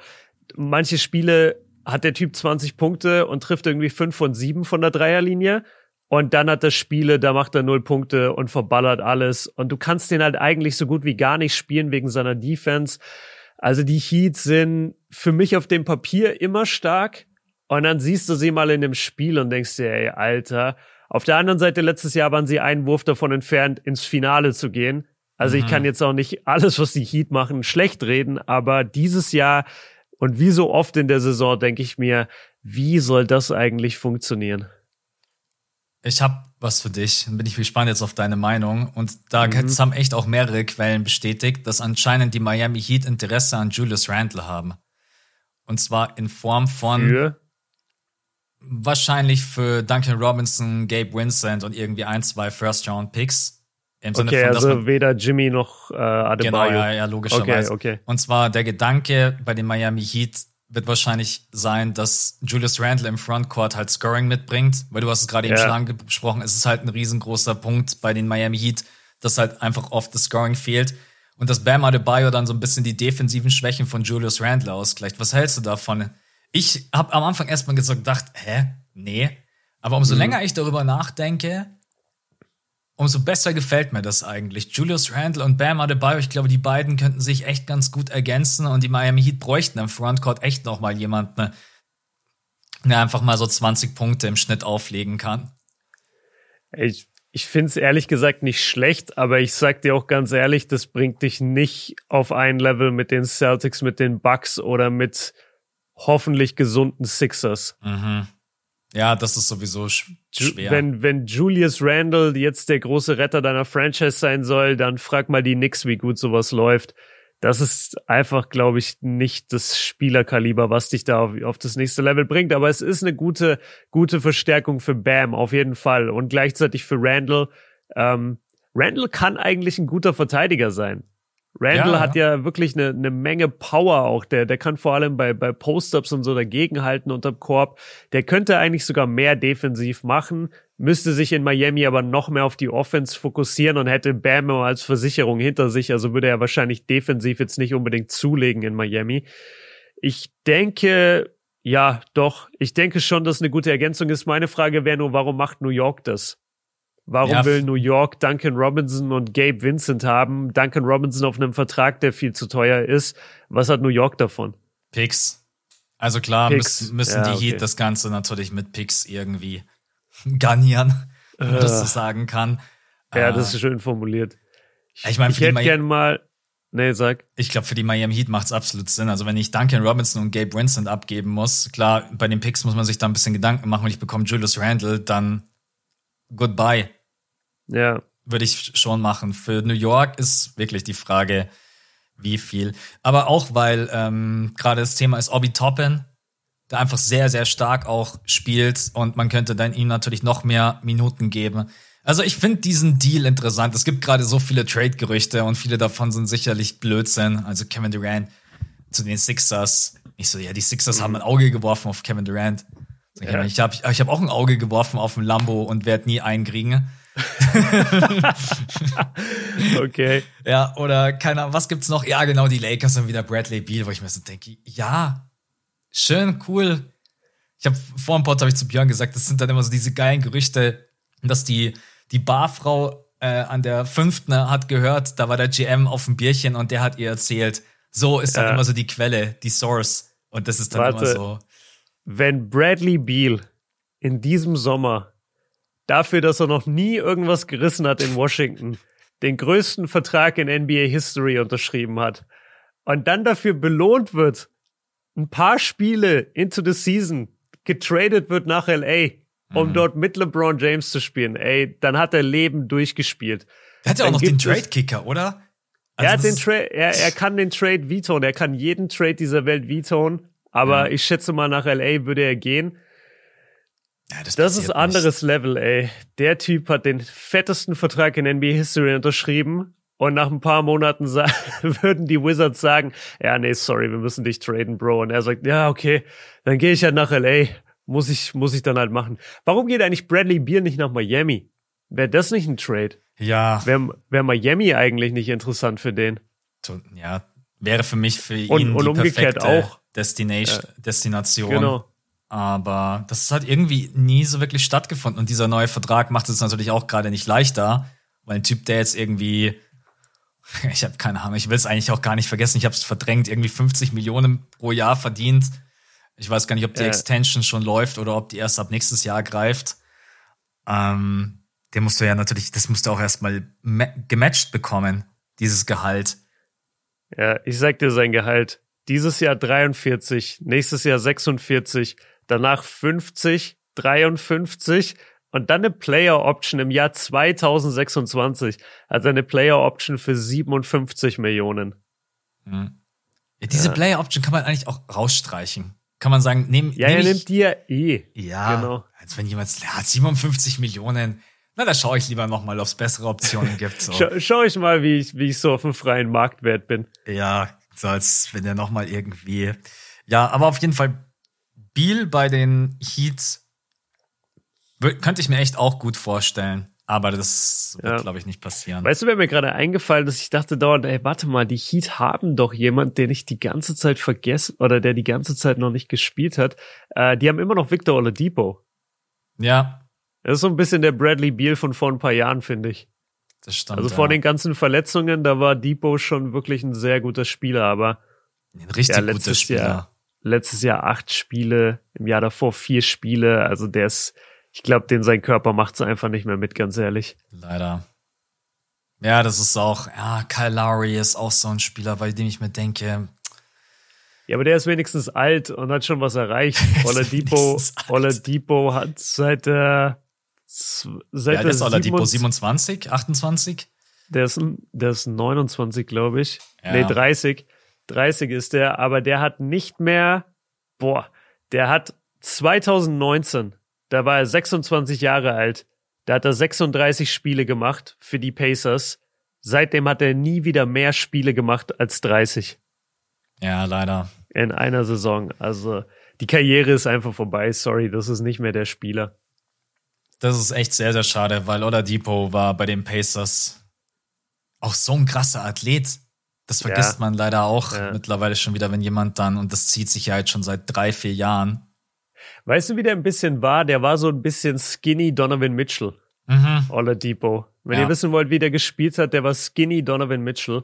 manche Spiele hat der Typ 20 Punkte und trifft irgendwie 5 von 7 von der Dreierlinie. Und dann hat er Spiele, da macht er null Punkte und verballert alles. Und du kannst den halt eigentlich so gut wie gar nicht spielen wegen seiner Defense. Also die Heats sind für mich auf dem Papier immer stark. Und dann siehst du sie mal in dem Spiel und denkst dir, ey, Alter. Auf der anderen Seite, letztes Jahr waren sie einen Wurf davon entfernt, ins Finale zu gehen. Also mhm. ich kann jetzt auch nicht alles, was die Heat machen, schlecht reden, aber dieses Jahr und wie so oft in der Saison denke ich mir, wie soll das eigentlich funktionieren? Ich habe was für dich. Bin ich gespannt jetzt auf deine Meinung. Und da mhm. haben echt auch mehrere Quellen bestätigt, dass anscheinend die Miami Heat Interesse an Julius Randle haben. Und zwar in Form von für? wahrscheinlich für Duncan Robinson, Gabe Vincent und irgendwie ein, zwei First-Round-Picks. Im Sinne okay, von, also weder Jimmy noch äh, Adebayo. Genau, ja, ja, logischerweise. Okay, okay. Und zwar der Gedanke bei den Miami Heat wird wahrscheinlich sein, dass Julius Randle im Frontcourt halt Scoring mitbringt, weil du hast es gerade eben schon angesprochen, es ist halt ein riesengroßer Punkt bei den Miami Heat, dass halt einfach oft das Scoring fehlt und dass Bam Adebayo dann so ein bisschen die defensiven Schwächen von Julius Randle ausgleicht. Was hältst du davon? Ich habe am Anfang erstmal gedacht, hä? Nee. Aber umso mhm. länger ich darüber nachdenke, umso besser gefällt mir das eigentlich. Julius Randle und Bam Adebayo, ich glaube, die beiden könnten sich echt ganz gut ergänzen und die Miami Heat bräuchten im Frontcourt echt noch mal jemanden, der einfach mal so 20 Punkte im Schnitt auflegen kann. Ich, ich finde es ehrlich gesagt nicht schlecht, aber ich sag dir auch ganz ehrlich, das bringt dich nicht auf ein Level mit den Celtics, mit den Bucks oder mit hoffentlich gesunden Sixers. Mhm. Ja, das ist sowieso schwer. Wenn, wenn Julius Randle jetzt der große Retter deiner Franchise sein soll, dann frag mal die Knicks, wie gut sowas läuft. Das ist einfach, glaube ich, nicht das Spielerkaliber, was dich da auf, auf, das nächste Level bringt. Aber es ist eine gute, gute Verstärkung für Bam, auf jeden Fall. Und gleichzeitig für Randle. Ähm, Randle kann eigentlich ein guter Verteidiger sein. Randall ja, hat ja wirklich eine, eine Menge Power auch. Der, der kann vor allem bei, bei Post-Ups und so dagegenhalten unterm Korb. Der könnte eigentlich sogar mehr defensiv machen, müsste sich in Miami aber noch mehr auf die Offense fokussieren und hätte Bam als Versicherung hinter sich. Also würde er wahrscheinlich defensiv jetzt nicht unbedingt zulegen in Miami. Ich denke, ja, doch. Ich denke schon, dass eine gute Ergänzung ist. Meine Frage wäre nur, warum macht New York das? Warum ja. will New York Duncan Robinson und Gabe Vincent haben? Duncan Robinson auf einem Vertrag, der viel zu teuer ist. Was hat New York davon? Picks. Also klar Picks. müssen, müssen ja, die okay. Heat das Ganze natürlich mit Picks irgendwie [LAUGHS] garnieren, wenn man das so sagen kann. Ja, uh, das ist schön formuliert. Ich, ich, mein, ich hätte gern mal. Nee, sag. Ich glaube, für die Miami Heat macht es absolut Sinn. Also, wenn ich Duncan Robinson und Gabe Vincent abgeben muss, klar, bei den Picks muss man sich da ein bisschen Gedanken machen und ich bekomme Julius Randle, dann goodbye. Ja. Würde ich schon machen. Für New York ist wirklich die Frage, wie viel. Aber auch, weil ähm, gerade das Thema ist Obi Toppin, der einfach sehr, sehr stark auch spielt und man könnte dann ihm natürlich noch mehr Minuten geben. Also ich finde diesen Deal interessant. Es gibt gerade so viele Trade-Gerüchte und viele davon sind sicherlich Blödsinn. Also Kevin Durant zu den Sixers. Ich so, ja, die Sixers mhm. haben ein Auge geworfen auf Kevin Durant. Ja. Ich habe ich hab auch ein Auge geworfen auf ein Lambo und werde nie einkriegen. [LAUGHS] okay. Ja, oder keine Ahnung, was gibt's noch? Ja, genau, die Lakers und wieder Bradley Beal, wo ich mir so denke, ja, schön, cool. Ich habe vor dem Pod habe ich zu Björn gesagt, das sind dann immer so diese geilen Gerüchte, dass die die Barfrau äh, an der fünften hat gehört, da war der GM auf dem Bierchen und der hat ihr erzählt. So ist dann ja. immer so die Quelle, die Source. Und das ist dann Warte. immer so wenn Bradley Beal in diesem Sommer dafür, dass er noch nie irgendwas gerissen hat in Washington, den größten Vertrag in NBA History unterschrieben hat und dann dafür belohnt wird, ein paar Spiele into the season getradet wird nach LA, um mhm. dort mit LeBron James zu spielen, ey, dann hat er Leben durchgespielt. Er hat ja auch noch den Trade-Kicker, oder? Also er, hat den Tra er, er kann den Trade vetoen, er kann jeden Trade dieser Welt vetoen aber ja. ich schätze mal, nach LA würde er gehen. Ja, das, das ist anderes nicht. Level, ey. Der Typ hat den fettesten Vertrag in NBA History unterschrieben. Und nach ein paar Monaten [LAUGHS] würden die Wizards sagen, ja, nee, sorry, wir müssen dich traden, Bro. Und er sagt, ja, okay, dann gehe ich halt nach LA. Muss ich, muss ich dann halt machen. Warum geht eigentlich Bradley Beer nicht nach Miami? Wäre das nicht ein Trade? Ja. Wäre wär Miami eigentlich nicht interessant für den? Ja, wäre für mich für ihn und, und umgekehrt auch. Destination, ja. Destination. Genau. Aber das hat irgendwie nie so wirklich stattgefunden. Und dieser neue Vertrag macht es natürlich auch gerade nicht leichter, weil ein Typ, der jetzt irgendwie, [LAUGHS] ich habe keine Ahnung, ich will es eigentlich auch gar nicht vergessen, ich habe es verdrängt, irgendwie 50 Millionen pro Jahr verdient. Ich weiß gar nicht, ob die ja. Extension schon läuft oder ob die erst ab nächstes Jahr greift. Ähm, den musst du ja natürlich, das musst du auch erstmal gematcht bekommen, dieses Gehalt. Ja, ich sag dir sein Gehalt. Dieses Jahr 43, nächstes Jahr 46, danach 50, 53 und dann eine Player Option im Jahr 2026. Also eine Player Option für 57 Millionen. Mhm. Ja, diese ja. Player Option kann man eigentlich auch rausstreichen. Kann man sagen, nehm, ja, nehm er nimmt die ja eh. Ja, genau. als wenn jemand, ja, 57 Millionen. Na, da schaue ich lieber nochmal, ob es bessere Optionen gibt. So. Schau, schau ich mal, wie ich, wie ich so auf dem freien Marktwert bin. Ja, so als wenn der nochmal irgendwie. Ja, aber auf jeden Fall Beal bei den Heats könnte ich mir echt auch gut vorstellen. Aber das wird, ja. glaube ich, nicht passieren. Weißt du, wer mir gerade eingefallen ist, ich dachte dauernd, ey, warte mal, die Heat haben doch jemand, den ich die ganze Zeit vergessen oder der die ganze Zeit noch nicht gespielt hat. Äh, die haben immer noch Victor Oladipo. Ja. Das ist so ein bisschen der Bradley Beal von vor ein paar Jahren, finde ich. Das stimmt. Also vor ja. den ganzen Verletzungen, da war Depot schon wirklich ein sehr guter Spieler, aber ein richtig ja, guter Spieler. Jahr, letztes Jahr acht Spiele, im Jahr davor vier Spiele. Also der ist, ich glaube, den sein Körper macht es einfach nicht mehr mit, ganz ehrlich. Leider. Ja, das ist auch, ja, Kyle Lowry ist auch so ein Spieler, bei dem ich mir denke. Ja, aber der ist wenigstens alt und hat schon was erreicht. [LAUGHS] Oladipo, Oladipo hat seit der, seit ja, der ist Oladipo 27, 28? Der ist, der ist 29, glaube ich. Ja. Nee, 30. 30 ist der, aber der hat nicht mehr, boah, der hat 2019, da war er 26 Jahre alt, da hat er 36 Spiele gemacht für die Pacers. Seitdem hat er nie wieder mehr Spiele gemacht als 30. Ja, leider. In einer Saison. Also die Karriere ist einfach vorbei. Sorry, das ist nicht mehr der Spieler. Das ist echt sehr, sehr schade, weil Oladipo war bei den Pacers auch so ein krasser Athlet. Das vergisst ja. man leider auch ja. mittlerweile schon wieder, wenn jemand dann, und das zieht sich ja jetzt schon seit drei, vier Jahren. Weißt du, wie der ein bisschen war? Der war so ein bisschen skinny Donovan Mitchell. Mhm. Oladipo. Wenn ja. ihr wissen wollt, wie der gespielt hat, der war skinny Donovan Mitchell.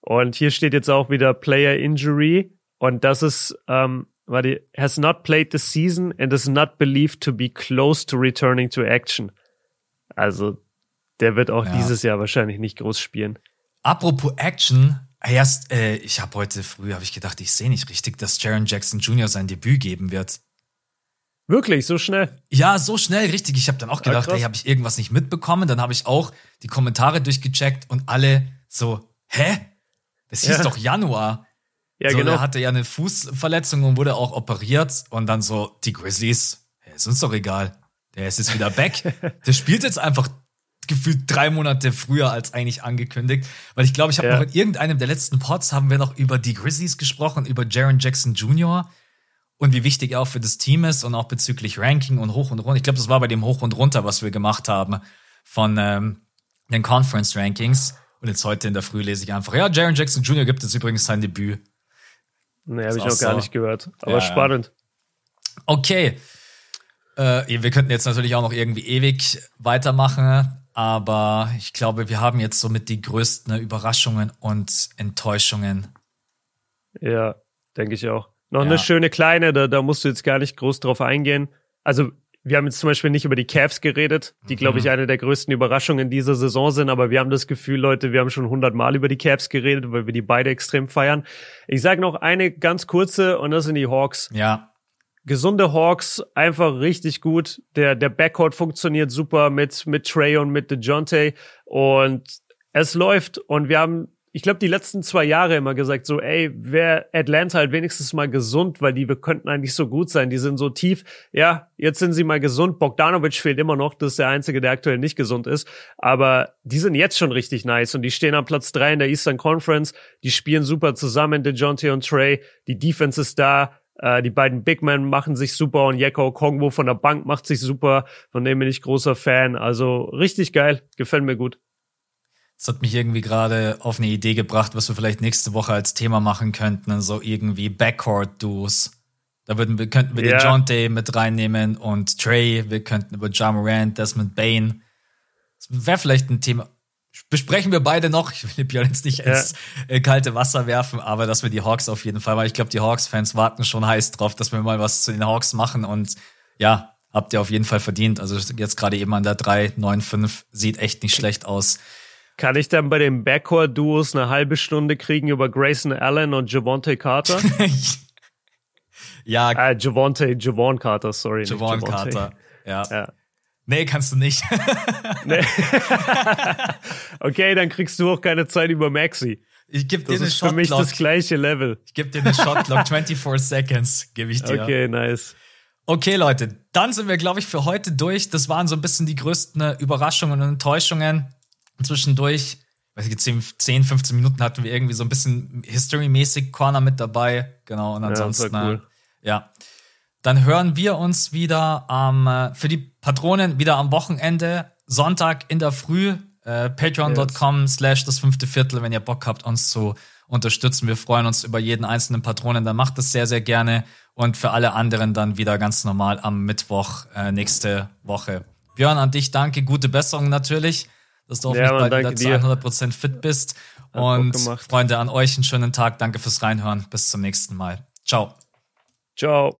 Und hier steht jetzt auch wieder Player Injury. Und das ist, ähm, warte, has not played the season and is not believed to be close to returning to action. Also, der wird auch ja. dieses Jahr wahrscheinlich nicht groß spielen. Apropos Action, Erst, äh, ich habe heute früh, habe ich gedacht, ich sehe nicht richtig, dass Jaron Jackson Jr. sein Debüt geben wird. Wirklich, so schnell? Ja, so schnell, richtig. Ich habe dann auch gedacht, ja, ey, habe ich irgendwas nicht mitbekommen? Dann habe ich auch die Kommentare durchgecheckt und alle so, hä? Das hieß ja. doch Januar. Ja, so, genau. Er hatte ja eine Fußverletzung und wurde auch operiert und dann so, die Grizzlies, ist uns doch egal. Der ist jetzt wieder back. [LAUGHS] Der spielt jetzt einfach gefühlt drei Monate früher als eigentlich angekündigt. Weil ich glaube, ich habe ja. noch in irgendeinem der letzten Pods haben wir noch über die Grizzlies gesprochen, über Jaron Jackson Jr. und wie wichtig er auch für das Team ist und auch bezüglich Ranking und hoch und runter. Ich glaube, das war bei dem hoch und runter, was wir gemacht haben von ähm, den Conference Rankings. Und jetzt heute in der Früh lese ich einfach, ja, Jaron Jackson Jr. gibt jetzt übrigens sein Debüt. Nee, habe ich noch gar so. nicht gehört. Aber ja, spannend. Okay. Äh, wir könnten jetzt natürlich auch noch irgendwie ewig weitermachen. Aber ich glaube, wir haben jetzt somit die größten Überraschungen und Enttäuschungen. Ja, denke ich auch. Noch ja. eine schöne kleine, da, da musst du jetzt gar nicht groß drauf eingehen. Also, wir haben jetzt zum Beispiel nicht über die Cavs geredet, die, mhm. glaube ich, eine der größten Überraschungen dieser Saison sind, aber wir haben das Gefühl, Leute, wir haben schon hundertmal über die Cavs geredet, weil wir die beide extrem feiern. Ich sage noch eine ganz kurze und das sind die Hawks. Ja gesunde Hawks, einfach richtig gut. Der, der Backcourt funktioniert super mit, mit Trey und mit DeJounte und es läuft und wir haben, ich glaube, die letzten zwei Jahre immer gesagt, so, ey, wäre Atlanta halt wenigstens mal gesund, weil die wir könnten eigentlich so gut sein, die sind so tief. Ja, jetzt sind sie mal gesund. Bogdanovic fehlt immer noch, das ist der Einzige, der aktuell nicht gesund ist. Aber die sind jetzt schon richtig nice und die stehen am Platz drei in der Eastern Conference. Die spielen super zusammen, DeJounte und Trey. Die Defense ist da äh, die beiden Big Men machen sich super und Jekko Kongwo von der Bank macht sich super. Von dem bin ich großer Fan. Also richtig geil. Gefällt mir gut. Das hat mich irgendwie gerade auf eine Idee gebracht, was wir vielleicht nächste Woche als Thema machen könnten. So irgendwie Backcourt-Duos. Da würden wir, könnten wir yeah. den John Day mit reinnehmen und Trey. Wir könnten über Ja Morant, Desmond Bain. Das wäre vielleicht ein Thema besprechen wir beide noch. Ich will Björn jetzt nicht ins äh, kalte Wasser werfen, aber dass wir die Hawks auf jeden Fall, weil ich glaube, die Hawks-Fans warten schon heiß drauf, dass wir mal was zu den Hawks machen und ja, habt ihr auf jeden Fall verdient. Also jetzt gerade eben an der 395 sieht echt nicht schlecht aus. Kann ich dann bei den Backcourt-Duos eine halbe Stunde kriegen über Grayson Allen und Javonte Carter? [LAUGHS] ja. Äh, Javonte, Javon Carter, sorry. Javon Carter, ja. ja. Nee, kannst du nicht. [LAUGHS] nee. [LAUGHS] okay, dann kriegst du auch keine Zeit über Maxi. Ich gebe dir eine Shotlock. für mich das gleiche Level. Ich gebe dir eine Shotlock, 24 Seconds gebe ich dir. Okay, nice. Okay, Leute, dann sind wir, glaube ich, für heute durch. Das waren so ein bisschen die größten Überraschungen und Enttäuschungen. Zwischendurch, weiß ich, 10, 10 15 Minuten hatten wir irgendwie so ein bisschen History-mäßig Corner mit dabei. Genau, und ansonsten, ja, cool. äh, ja. Dann hören wir uns wieder am, äh, für die Patronen wieder am Wochenende, Sonntag in der Früh, äh, patreon.com slash das fünfte Viertel, wenn ihr Bock habt, uns zu unterstützen. Wir freuen uns über jeden einzelnen Patronen, dann macht das sehr, sehr gerne. Und für alle anderen dann wieder ganz normal am Mittwoch äh, nächste Woche. Björn, an dich danke, gute Besserung natürlich, dass du hoffentlich ja, bald wieder zu 100% fit bist. Hat und Freunde, an euch einen schönen Tag. Danke fürs Reinhören. Bis zum nächsten Mal. Ciao. Ciao.